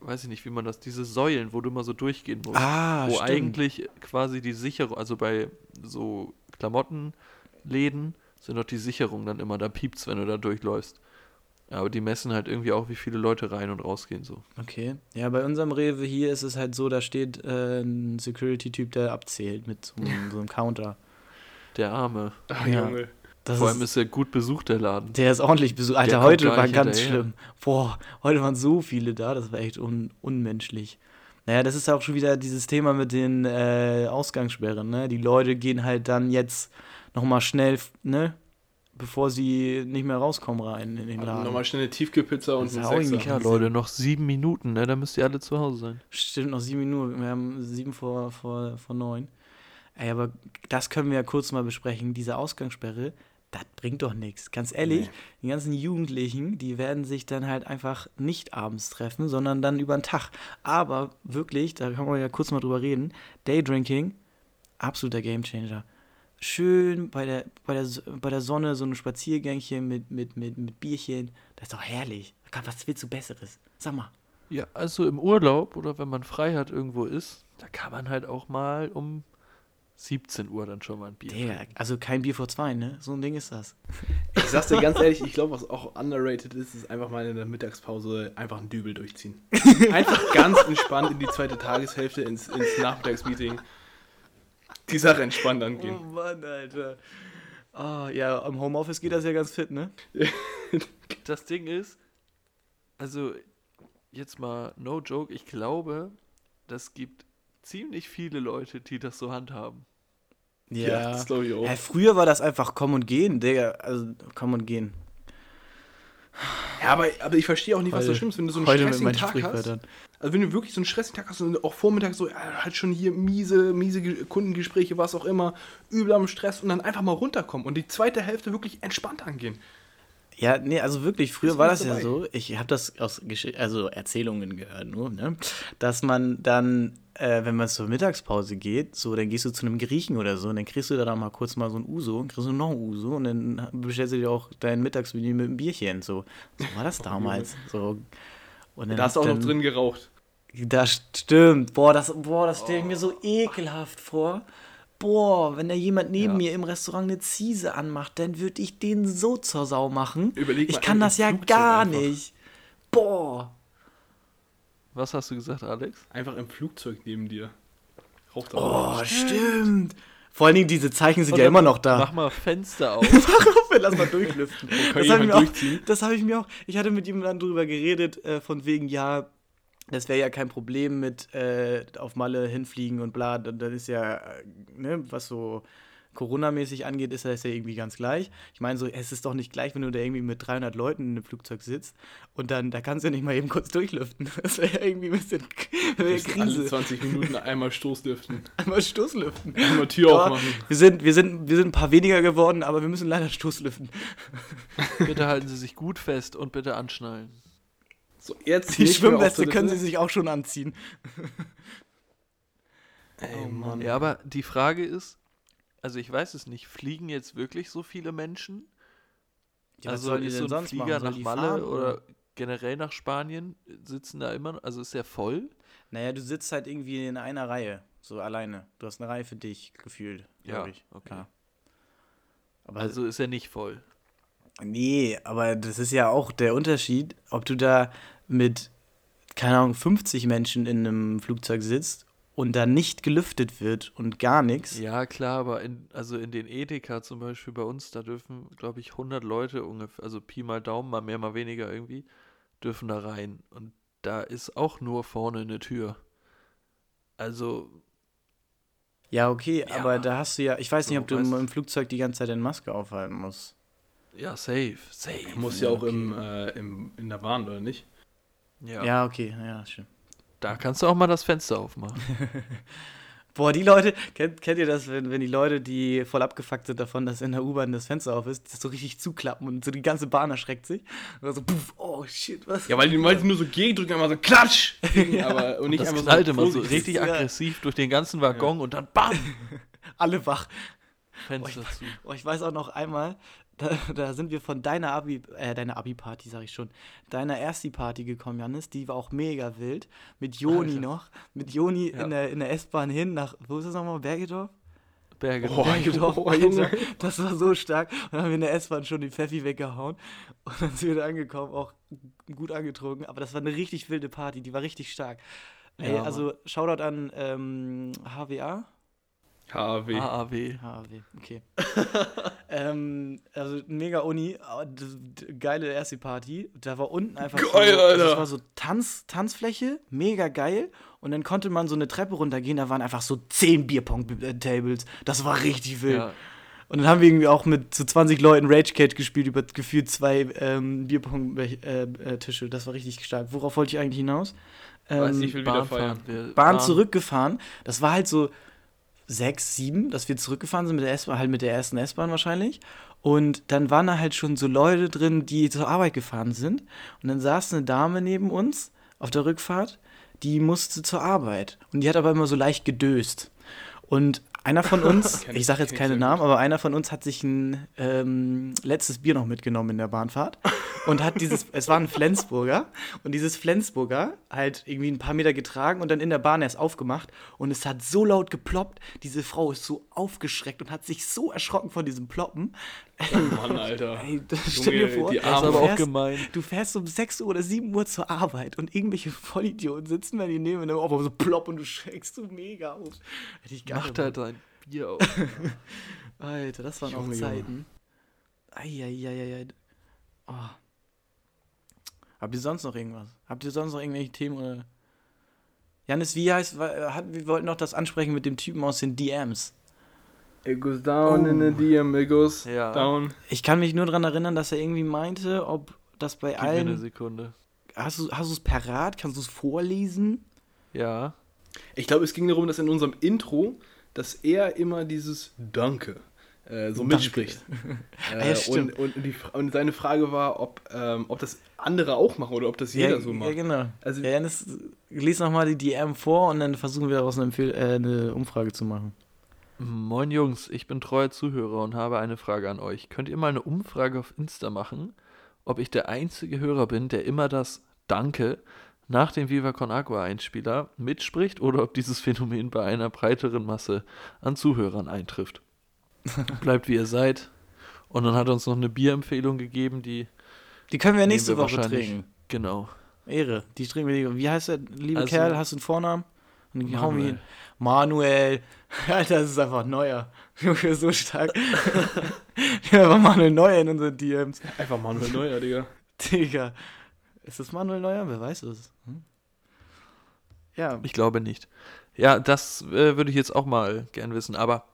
weiß ich nicht, wie man das, diese Säulen, wo du immer so durchgehen musst. Ah, wo stimmt. eigentlich quasi die Sicherung, also bei so Klamottenläden sind doch die Sicherungen dann immer, da piept's, wenn du da durchläufst. Aber die messen halt irgendwie auch, wie viele Leute rein und rausgehen so. Okay. Ja, bei unserem Rewe hier ist es halt so, da steht äh, ein Security-Typ, der abzählt mit so, einem- (laughs) so einem Counter. Der Arme. Ach, Ja. Junge. Das Vor allem ist er gut besucht, der Laden. Der ist ordentlich besucht. Alter, heute war ganz hinterher. schlimm. Boah, heute waren so viele da, das war echt un unmenschlich. Naja, das ist auch schon wieder dieses Thema mit den äh, Ausgangssperren, ne? Die Leute gehen halt dann jetzt nochmal schnell, ne? Bevor sie nicht mehr rauskommen rein in den Also Laden. nochmal schnell eine Tiefkühlpizza und Das ein ist auch irgendwie Sechser. Ja, Wahnsinn. Leute, noch sieben Minuten, ne? Da müsst ihr alle zu Hause sein. Stimmt, noch sieben Minuten. Wir haben sieben vor, vor, vor neun. Ey, aber das können wir ja kurz mal besprechen. Diese Ausgangssperre, das bringt doch nichts. Ganz ehrlich, Nee. die ganzen Jugendlichen, die werden sich dann halt einfach nicht abends treffen, sondern dann über den Tag. Aber wirklich, da kann man ja kurz mal drüber reden, Daydrinking, absoluter Gamechanger. Schön bei der, bei der, bei der Sonne so ein Spaziergängchen mit, mit, mit, mit Bierchen. Das ist doch herrlich. Was willst du Besseres? Sag mal. Ja, also im Urlaub oder wenn man frei hat irgendwo ist, da kann man halt auch mal um 17 Uhr dann schon mal ein Bier Digga, trinken. also kein Bier vor zwei, ne? So ein Ding ist das. Ich sag's dir ganz (laughs) ehrlich, ich glaube, was auch underrated ist, ist einfach mal in der Mittagspause einfach einen Dübel durchziehen. (laughs) Einfach ganz entspannt in die zweite Tageshälfte ins, ins Nachmittagsmeeting. Die Sache entspannt angehen. Oh Mann, Alter. Ah, ja, am Homeoffice geht das ja ganz fit, ne? (laughs) Das Ding ist, also jetzt mal no joke, ich glaube, das gibt ziemlich viele Leute, die das so handhaben. Ja, das glaube ich auch. Ja, früher war das einfach kommen und gehen, Digga. Also kommen und gehen. Ja, aber, aber ich verstehe auch nicht, was Heute- so schlimm ist, wenn du so einen stressigen Tag hast. Also wenn du wirklich so einen stressigen Tag hast und auch Vormittag so, ja, halt schon hier miese, miese Ge- Kundengespräche, was auch immer, übel am Stress und dann einfach mal runterkommen und die zweite Hälfte wirklich entspannt angehen. Ja, nee, also wirklich, früher war das ja dabei. so, ich habe das aus Gesch also Erzählungen gehört nur, ne? Dass man dann, äh, wenn man zur Mittagspause geht, so, dann gehst du zu einem Griechen oder so und dann kriegst du da mal kurz mal so ein Uso und kriegst du noch ein Uso und dann bestellst du dir auch dein Mittagsmenü mit einem Bierchen, so. So war das damals, so. Und dann Da hast du auch dann, noch drin geraucht. Das stimmt. Boah, das, boah, das stelle ich mir so ekelhaft vor. Boah, wenn da jemand neben Ja. mir im Restaurant eine Ziese anmacht, dann würde ich den so zur Sau machen. Überleg ich mal, kann im das ja Flugzeug gar einfach. nicht. Boah. Was hast du gesagt, Alex? Einfach im Flugzeug neben dir. Raucht er Oh, auch. stimmt. Vor allen Dingen, diese Zeichen sind ja immer noch da. Mach mal Fenster (laughs) auf. Lass mal durchlüften. Kann das habe ich, auch- hab ich mir auch. Ich hatte mit jemandem drüber geredet, äh, von wegen, ja, das wäre ja kein Problem mit äh, auf Malle hinfliegen und bla. da- Das ist ja, äh, ne, was so Corona-mäßig angeht, ist das ja irgendwie ganz gleich. Ich meine, so, es ist doch nicht gleich, wenn du da irgendwie mit 300 Leuten in einem Flugzeug sitzt und dann, da kannst du nicht mal eben kurz durchlüften. (laughs) Das wäre ja irgendwie ein bisschen Müssen alle Krise. 20 Minuten einmal Stoßlüften. (laughs) Einmal Stoßlüften. Einmal Tür Ja, aufmachen. wir, sind, wir, sind, wir sind ein paar weniger geworden, aber wir müssen leider Stoßlüften. bitte halten Sie sich gut fest und bitte anschnallen. So, jetzt Die Schwimmweste können sie sich auch schon anziehen. (laughs) Ey, Mann. Ja, aber die Frage ist, also ich weiß es nicht, fliegen jetzt wirklich so viele Menschen? Ja, also sollen die ist denn so ein sonst Flieger nach Malle fahren, oder generell nach Spanien sitzen da immer, also ist der voll? Naja, du sitzt halt irgendwie in einer Reihe, so alleine. Du hast eine Reihe für dich gefühlt, Ja, glaube ich. okay. Ja. Aber Also ist er nicht voll. nee, aber das ist ja auch der Unterschied, ob du da mit, keine Ahnung, 50 Menschen in einem Flugzeug sitzt und da nicht gelüftet wird und gar nichts. Ja, klar, aber in, also in den Edeka zum Beispiel bei uns, da dürfen, glaube ich, 100 Leute ungefähr, also Pi mal Daumen, mal mehr, mal weniger irgendwie, dürfen da rein. Und da ist auch nur vorne eine Tür. Also, Ja, okay, Ja. aber da hast du ja, ich weiß nicht, ob du im, weißt- im Flugzeug die ganze Zeit deine Maske aufhalten musst. ja, safe, safe. Muss ja auch im, äh, im, in der Bahn, oder nicht? Ja, Ja, okay, ja, stimmt. da kannst du auch mal das Fenster aufmachen. (laughs) Boah, die Leute, kennt, kennt ihr das, wenn, wenn die Leute, die voll abgefuckt sind davon, dass in der U-Bahn das Fenster auf ist, das so richtig zuklappen und so die ganze Bahn erschreckt sich? Oder so, puff, oh shit, was? Ja, weil die meisten nur so gegendrücken, immer so klatsch! (laughs) aber, und nicht Das einfach knallt immer so vorsichtig. richtig Ja. aggressiv durch den ganzen Waggon und dann BAM! (laughs) Alle wach. Fenster zu. Oh, ich weiß auch noch einmal, da, (laughs) da sind wir von deiner Abi, äh, deiner Abi-Party, sag ich schon, deiner Ersti-Party gekommen, Janis. Die war auch mega wild. Mit Joni Alter. noch. Mit Joni Ja. in der, in der S-Bahn hin nach, wo ist das nochmal? Bergedorf? Berge. Oh, Bergedorf, (laughs) oh. Junge. (laughs) Das war so stark. Und dann haben wir in der S-Bahn schon die Pfeffi weggehauen. Und dann sind wir da angekommen, auch gut angetrunken. Aber das war eine richtig wilde Party, die war richtig stark. Ey, Ja, also Shoutout an ähm, HWA. HW. AAW. HW, okay. (laughs) ähm, also mega Uni, geile erste Party. Da war unten einfach Geil, so, also Alter. Das war so Tanz, Tanzfläche, mega geil. Und dann konnte man so eine Treppe runtergehen, da waren einfach so 10 Bierpong-Tables. Das war richtig wild. Ja. Und dann haben wir irgendwie auch mit so 20 Leuten Rage Cage gespielt über gefühlt zwei ähm, Bierpong-Tische. das war richtig stark. Worauf wollte ich eigentlich hinaus? Weiß Ähm, nicht, ich will wieder Bahn feiern. fahren. Wir- Bahn zurückgefahren. Das war halt so sechs, sieben, dass wir zurückgefahren sind mit der S-Bahn, halt mit der ersten S-Bahn wahrscheinlich. Und dann waren da halt schon so Leute drin, die zur Arbeit gefahren sind. Und dann saß eine Dame neben uns auf der Rückfahrt, die musste zur Arbeit. Und die hat aber immer so leicht gedöst. Und einer von uns, (laughs) ich sage jetzt keine Namen, aber einer von uns hat sich ein ähm, letztes Bier noch mitgenommen in der Bahnfahrt und hat dieses, (laughs) es war ein Flensburger und dieses Flensburger halt irgendwie ein paar Meter getragen und dann in der Bahn erst aufgemacht und es hat so laut geploppt, diese Frau ist so aufgeschreckt und hat sich so erschrocken von diesem Ploppen. Mann, Alter. Ey, das, (laughs) stell dir vor, die Das ist Arme. aber du auch fährst, gemein. du fährst um 6 Uhr oder 7 Uhr zur Arbeit und irgendwelche Vollidioten sitzen bei dir neben und dann auf so plopp und du schreckst so mega auf. Hätte ich gar Macht halt ein Bier auf. (laughs) Alter, das waren auch Junge, Junge. Zeiten. Eieieiei. Oh. Habt ihr sonst noch irgendwas? Habt ihr sonst noch irgendwelche Themen? Oder? Janis, wie heißt, hat, wir wollten noch das ansprechen mit dem Typen aus den DMs. It goes down Oh. in the DM, it goes Ja. down. Ich kann mich nur daran erinnern, dass er irgendwie meinte, ob das bei Gib mir eine allen. Sekunde. Hast du hast du es parat? Kannst du es vorlesen? Ja. Ich glaube, es ging darum, dass in unserem Intro, dass er immer dieses Danke äh, so Danke. mitspricht. (laughs) Ah, ja, Äh, stimmt. und, und, die, und seine Frage war, ob, ähm, ob das andere auch machen oder ob das jeder ja, so Ja, macht. genau. Also- ja, Janis, lies nochmal die DM vor und dann versuchen wir daraus eine, Empfehl äh, eine Umfrage zu machen. Moin Jungs, ich bin treuer Zuhörer und habe eine Frage an euch. Könnt ihr mal eine Umfrage auf Insta machen, ob ich der einzige Hörer bin, der immer das Danke nach dem Viva Con Agua Einspieler mitspricht oder ob dieses Phänomen bei einer breiteren Masse an Zuhörern eintrifft? (laughs) Bleibt wie ihr seid. Und dann hat er uns noch eine Bierempfehlung gegeben, die Die können wir nächste wir Woche trinken. Genau. Ehre. Die trinken wir. Wie heißt der liebe Also- Kerl? Hast du einen Vornamen? Und dann hauen wir Manuel. ihn. Manuel. (laughs) Alter, das ist einfach neuer. (laughs) Junge, so stark. (laughs) ja, war Manuel Neuer in unseren DMs. Einfach Manuel Neuer, Digga. Digga. Ist das Manuel Neuer? Wer weiß es? Hm? Ja. Ich glaube nicht. Ja, das äh, würde ich jetzt auch mal gern wissen. Aber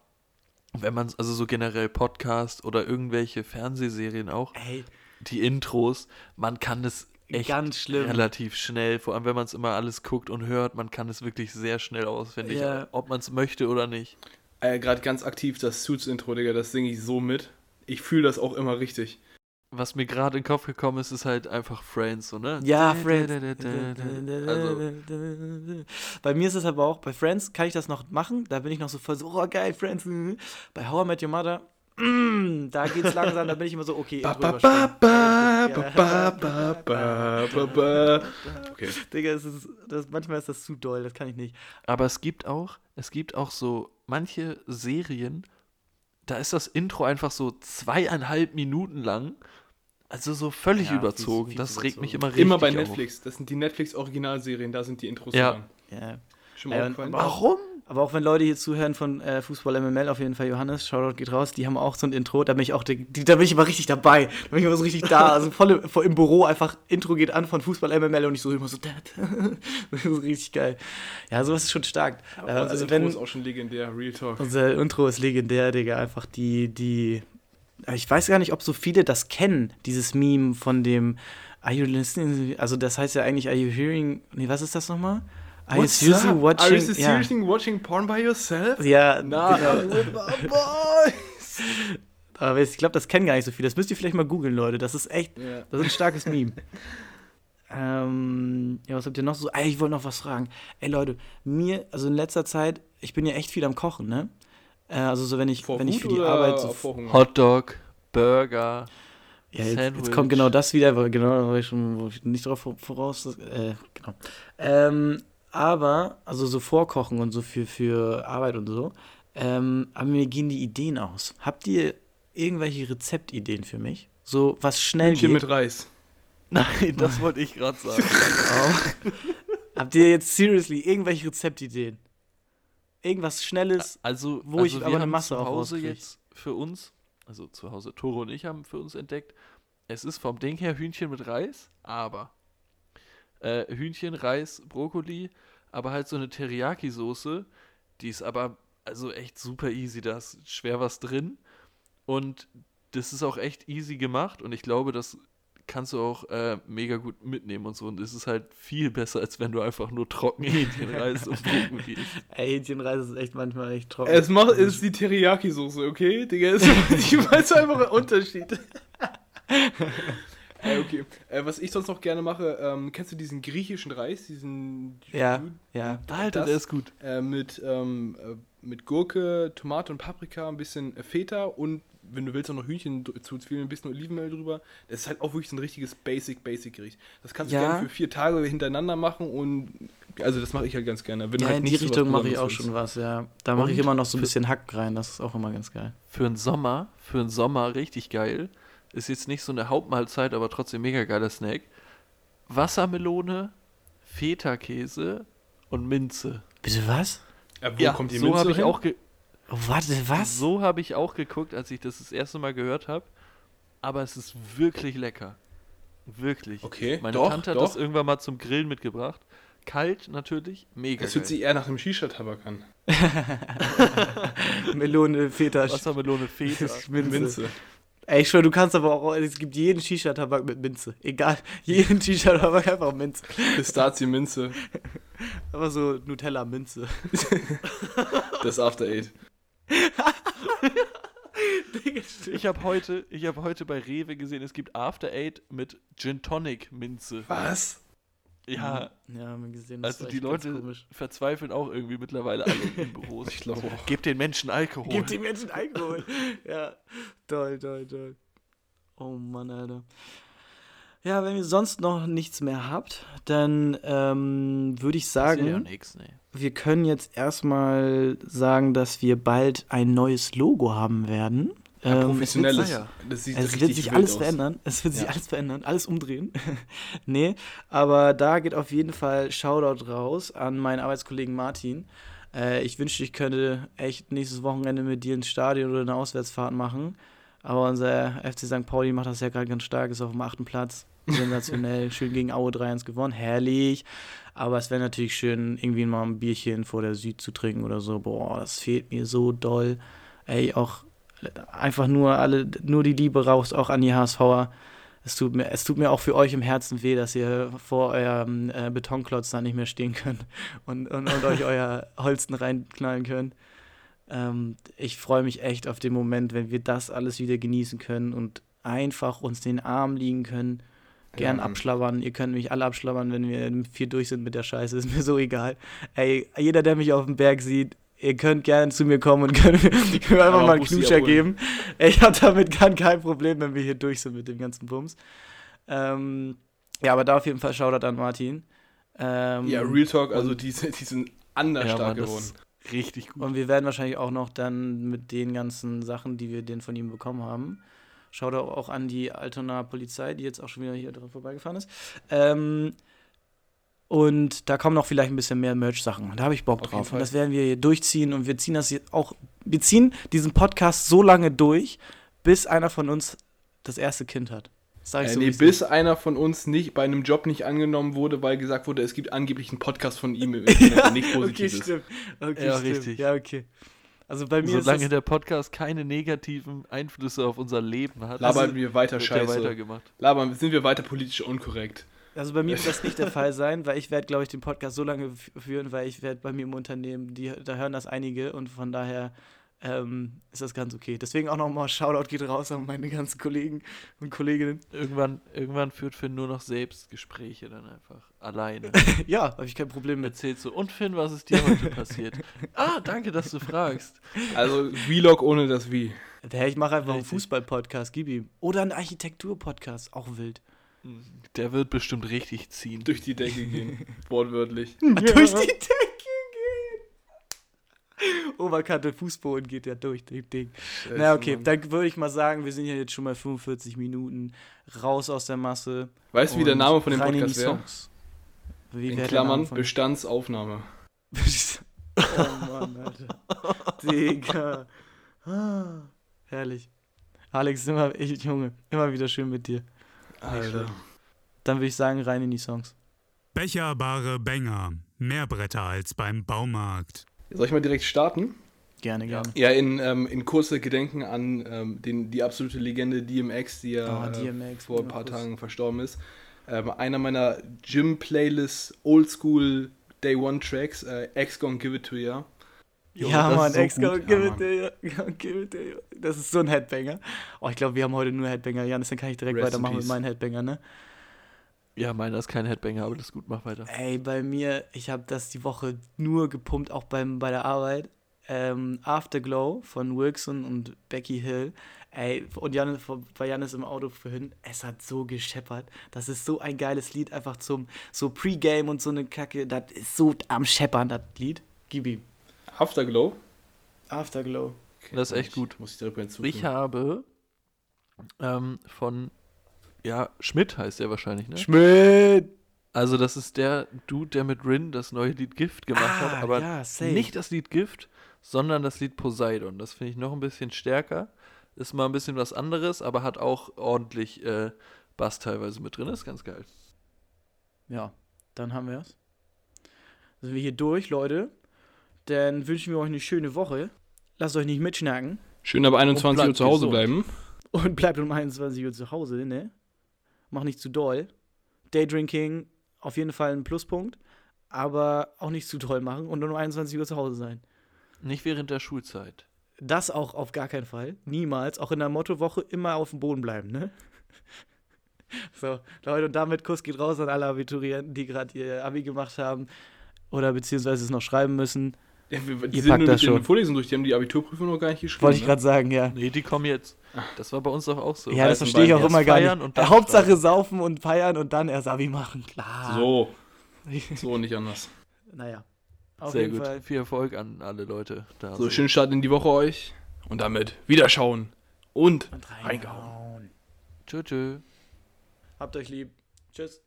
wenn man, also so generell Podcast oder irgendwelche Fernsehserien auch, Ey, die Intros, man kann das echt ganz schlimm. relativ schnell, vor allem wenn man es immer alles guckt und hört, man kann es wirklich sehr schnell auswendig, Ja. ob man es möchte oder nicht. Äh, Gerade ganz aktiv das Suits-Intro, Digga, das singe ich so mit. Ich fühle das auch immer richtig. Was mir gerade in den Kopf gekommen ist, ist halt einfach Friends, so, ne? Ja, Friends. Also, bei mir ist es aber auch, bei Friends kann ich das noch machen. Da bin ich noch so voll so, oh geil, Friends. Bei How I Met Your Mother, mm, da geht's langsam, da bin ich immer so, okay. Digga, es ist, das, manchmal ist das zu doll, das kann ich nicht. Aber es gibt auch, es gibt auch so manche Serien, da ist das Intro einfach so zweieinhalb Minuten lang. Also so völlig Ja, viel- überzogen. viel das zu regt mich überzogen. immer richtig Immer bei auf. Netflix. Das sind die Netflix-Originalserien, da sind die Intros Ja. so lang. Ja. Schon mal Ja, aufgefallen? aber auch- wenn Leute hier zuhören von äh, Fußball MML, auf jeden Fall Johannes, Shoutout geht raus, die haben auch so ein Intro, da bin ich auch, die, da bin ich immer richtig dabei, da bin ich immer so richtig da, (laughs) also voll, im- voll im Büro einfach, Intro geht an von Fußball MML und ich so immer so, (laughs) das ist richtig geil. Ja, sowas ist schon stark. Aber Äh, unser also Intro wenn, ist auch schon legendär, Real Talk. unser Intro ist legendär, Digga, einfach die, die, ich weiß gar nicht, ob so viele das kennen, dieses Meme von dem, are you listening, also das heißt ja eigentlich, are you hearing, nee, was ist das nochmal? Are you seriously up? watching? Are you seriously watching porn by yourself? Ja, Na, genau. (laughs) boys. Aber ich glaube, das kennen gar nicht so viele. Das müsst ihr vielleicht mal googeln, Leute. Das ist echt, Ja. das ist ein starkes (laughs) Meme. ähm, ja, was habt ihr noch so? Ey, ich wollte noch was fragen. Ey, Leute, mir, also in letzter Zeit, ich bin ja echt viel am Kochen, ne? Äh, also so, wenn ich, Vor wenn ich für die Arbeit so? Hotdog, Burger. Ja, jetzt, jetzt kommt genau das wieder, weil genau, da war ich schon wo ich nicht drauf voraus. Äh, genau. Ähm, aber, also so vorkochen und so für, für Arbeit und so, ähm, aber mir gehen die Ideen aus. Habt ihr irgendwelche Rezeptideen für mich? So was schnell Hühnchen geht? mit Reis. (laughs) Nein, das wollte ich gerade sagen. (laughs) Oh. Habt ihr jetzt seriously irgendwelche Rezeptideen? Irgendwas Schnelles? Also, Wo also ich aber eine Masse zu auch Hause jetzt für uns, also zu Hause Tore und ich haben für uns entdeckt, es ist vom Ding her Hühnchen mit Reis, aber äh, Hühnchen, Reis, Brokkoli, aber halt so eine Teriyaki-Soße, die ist aber also echt super easy, da ist schwer was drin und das ist auch echt easy gemacht und ich glaube, das kannst du auch äh, mega gut mitnehmen und so und es ist halt viel besser, als wenn du einfach nur trocken (laughs) Hähnchen, Reis und Brokkoli isst. Ey, Hähnchenreis ist echt manchmal echt trocken. Es macht, es ist die Teriyaki-Soße, okay? Digga, ist, ich weiß einfach einen Unterschied. (laughs) äh, okay. Äh, was ich sonst noch gerne mache, ähm, kennst du diesen griechischen Reis? Diesen. Ja, ja. Alter, Das- der ist gut. Äh, mit, ähm, äh, mit Gurke, Tomate und Paprika, ein bisschen äh, Feta und wenn du willst auch noch Hühnchen dr- zuziehen, ein bisschen Olivenöl drüber. Das ist halt auch wirklich so ein richtiges Basic, Basic Gericht. Das kannst du Ja. gerne für vier Tage hintereinander machen und also das mache ich halt ganz gerne. Wenn du Ja, halt in die Richtung mache ich auch schon was, ja. Da mache ich immer noch so ein bisschen Hack rein, das ist auch immer ganz geil. für den Sommer, für den Sommer richtig geil. Ist jetzt nicht so eine Hauptmahlzeit, aber trotzdem mega geiler Snack. Wassermelone, Feta-Käse und Minze. Bitte was? Äh, wo kommt die so Minze habe ich auch ge Oh, warte, was? so habe ich auch geguckt, als ich das das erste Mal gehört habe. Aber es ist wirklich lecker. Wirklich. Okay, Meine doch, Tante hat doch. das irgendwann mal zum Grillen mitgebracht. Kalt natürlich, mega Es hört sich eher nach einem Shisha-Tabak an. (laughs) (laughs) Melone, Feta, Wassermelone, Feta. (laughs) Minze. Minze. Ey, ich schwör, du kannst aber auch, es gibt jeden Shisha-Tabak mit Minze. Egal, (laughs) jeden Shisha-Tabak einfach Minze. Pistazie-Minze. (laughs) Aber so Nutella-Minze. (laughs) Das After Eight. Ich habe heute, ich habe heute bei Rewe gesehen, es gibt After Eight mit Gin Tonic Minze. Was? Ja, Ja, haben wir gesehen. das also die Leute verzweifeln auch irgendwie mittlerweile alle in Büros. (laughs) Ich glaube auch. Gebt den Menschen Alkohol. Gib den Menschen Alkohol. ja, toll, toll, toll. Oh Mann, Alter. Ja, wenn ihr sonst noch nichts mehr habt, dann ähm, würde ich Ist ja sagen, nix, nee. wir können jetzt erstmal sagen, dass wir bald ein neues Logo haben werden. Ja, Ähm, professionelles. Das sieht Es wird sich alles aus. verändern. Es wird sich Ja. alles verändern, alles umdrehen. (laughs) nee, aber da geht auf jeden Fall Shoutout raus an meinen Arbeitskollegen Martin. Äh, ich wünschte, ich könnte echt nächstes Wochenende mit dir ins Stadion oder eine Auswärtsfahrt machen. Aber unser FC St. Pauli macht das ja gerade ganz stark, ist auf dem achten Platz. Sensationell, (laughs) schön gegen Aue 3-1 gewonnen, herrlich. Aber es wäre natürlich schön, irgendwie mal ein Bierchen vor der Süd zu trinken oder so. Boah, das fehlt mir so doll. Ey, auch einfach nur alle, nur die Liebe raus, auch an die HSVer. Es tut, mir, es tut mir auch für euch im Herzen weh, dass ihr vor eurem äh, Betonklotz da nicht mehr stehen könnt (laughs) und, und, und euch euer Holzen reinknallen könnt. Ähm, ich freue mich echt auf den Moment, wenn wir das alles wieder genießen können und einfach uns den Arm liegen können. Gern Ja, abschlabbern. Ihr könnt mich alle abschlabbern, wenn wir vier durch sind mit der Scheiße. Ist mir so egal. Ey, jeder, der mich auf dem Berg sieht, ihr könnt gerne zu mir kommen und (laughs) könnt mir einfach mal einen Knutscher geben. Ich habe damit gar kein Problem, wenn wir hier durch sind mit dem ganzen Bums. Ähm, ja, aber da auf jeden Fall Shoutout an Martin. Ähm, Ja, Real Talk, also die, sind- die sind anders Ja, stark geworden. richtig gut. Und wir werden wahrscheinlich auch noch dann mit den ganzen Sachen, die wir den von ihm bekommen haben, schaut auch an die Altona Polizei, die jetzt auch schon wieder hier dran vorbeigefahren ist. Ähm, und da kommen noch vielleicht ein bisschen mehr Merch-Sachen. Da habe ich Bock drauf. Und das werden wir hier durchziehen. Und wir ziehen das jetzt auch, wir ziehen diesen Podcast so lange durch, bis einer von uns das erste Kind hat. Das Sag ich Äh, so, nee, bis ist. einer von uns nicht bei einem Job nicht angenommen wurde, weil gesagt wurde, es gibt angeblich einen Podcast von ihm, im Internet, der nicht positiv okay, ist. stimmt. Okay, Ja, stimmt. richtig. Ja, okay. Also bei mir Solange der Podcast keine negativen Einflüsse auf unser Leben hat, Labern (laughs) wir weiter Scheiße. weitergemacht. Labern, sind wir weiter politisch unkorrekt. Also bei mir wird das nicht der (laughs) Fall sein, weil ich werde, glaube ich, den Podcast so lange führen, weil ich werde bei mir im Unternehmen, die, da hören das einige und von daher ähm, ist das ganz okay. Deswegen auch nochmal Shoutout geht raus an meine ganzen Kollegen und Kolleginnen. Irgendwann, irgendwann führt Finn nur noch Selbstgespräche dann einfach. Alleine. (laughs) ja, habe ich kein Problem mit. Erzählst so, und Finn, was ist dir heute passiert? (laughs) ah, danke, dass du fragst. Also Vlog ohne das Wie. Hey, ich mache einfach einen. Fußball-Podcast, gib ihm. Oder einen Architektur-Podcast, auch wild. Der wird bestimmt richtig ziehen. Durch die Decke gehen. (laughs) Wortwörtlich. (laughs) Durch die Decke gehen. Oberkante Fußboden geht ja durch dem Ding. Na okay, Mann. dann würde ich mal sagen, wir sind ja jetzt schon mal 45 Minuten raus aus der Masse. Weißt du, wie der Name von dem Podcast die wäre? Songs. Wie In Klammern Bestandsaufnahme. (laughs) oh Mann, Alter. Digga. Ah, herrlich. Alex, immer, ich, Junge, immer wieder schön mit dir. Alter. Dann würde ich sagen, rein in die Songs. Becherbare Bänger. Mehr Bretter als beim Baumarkt. Soll ich mal direkt starten? Gerne, gerne. Ja, in, ähm, in kurzer Gedenken an ähm, den, die absolute Legende DMX, die ja Ah, äh, DMX, vor ein paar. Tagen verstorben ist. Ähm, einer meiner Gym-Playlists, Oldschool Day One Tracks, äh, X Gonna Give It To Ya. Ja, das Mann, so Ex, gut. Ja, you, (laughs) go, give it to you. Das ist so ein Headbanger. Oh, ich glaube, wir haben heute nur Headbanger. Janis, dann kann ich direkt Rest weitermachen mit meinen Headbanger, ne? Ja, meiner ist kein Headbanger, aber das ist gut, mach weiter. Ey, bei mir, ich habe das die Woche nur gepumpt, auch beim, bei der Arbeit. Ähm, Afterglow von Wilson und Becky Hill. Ey, und Janis, bei Janis im Auto vorhin, es hat so gescheppert. Das ist so ein geiles Lied, einfach zum so Pre-Game und so eine Kacke. Das ist so am Scheppern, das Lied. Gib ihm. Afterglow. Afterglow. Okay, Das ist echt ich- gut. Muss ich direkt mal hinzufügen. Ich habe ähm, von, ja, Schmidt heißt der wahrscheinlich, ne? Schmidt! Also das ist der Dude, der mit Rin das neue Lied Gift gemacht Ah, hat, aber ja, safe. nicht das Lied Gift, sondern das Lied Poseidon. Das finde ich noch ein bisschen stärker. Ist mal ein bisschen was anderes, aber hat auch ordentlich äh, Bass teilweise mit drin. Ist ganz geil. Ja, dann haben wir es. Sind wir hier durch, Leute. Dann wünschen wir euch eine schöne Woche. Lasst euch nicht mitschnacken. Schön ab 21 Uhr zu Hause gesund. bleiben. Und bleibt um 21 Uhr zu Hause, ne? Mach nicht zu doll. Daydrinking auf jeden Fall ein Pluspunkt. Aber auch nicht zu doll machen und um 21 Uhr zu Hause sein. Nicht während der Schulzeit. Das auch auf gar keinen Fall. Niemals. Auch in der Mottowoche immer auf dem Boden bleiben, ne? (laughs) So, Leute, und damit Kuss geht raus an alle Abiturienten, die gerade ihr Abi gemacht haben oder beziehungsweise es noch schreiben müssen. Ja, wir, die Ihr sind packt nur das schon. Vorlesungen durch, die haben die Abiturprüfung noch gar nicht geschrieben. Wollte ich ne? gerade sagen, ja. Nee, die kommen jetzt. Das war bei uns doch auch so. Ja, das verstehe ich auch immer gar nicht. und Hauptsache schreiben. saufen und feiern und dann erst Abi machen. Klar. So, (laughs) so nicht anders. Naja. Auf Sehr jeden gut. Fall. Viel Erfolg an alle Leute da. So, schönen Start in die Woche euch. Und damit Wiederschauen und Und reingehauen. Tschö, tschö. Habt euch lieb. Tschüss.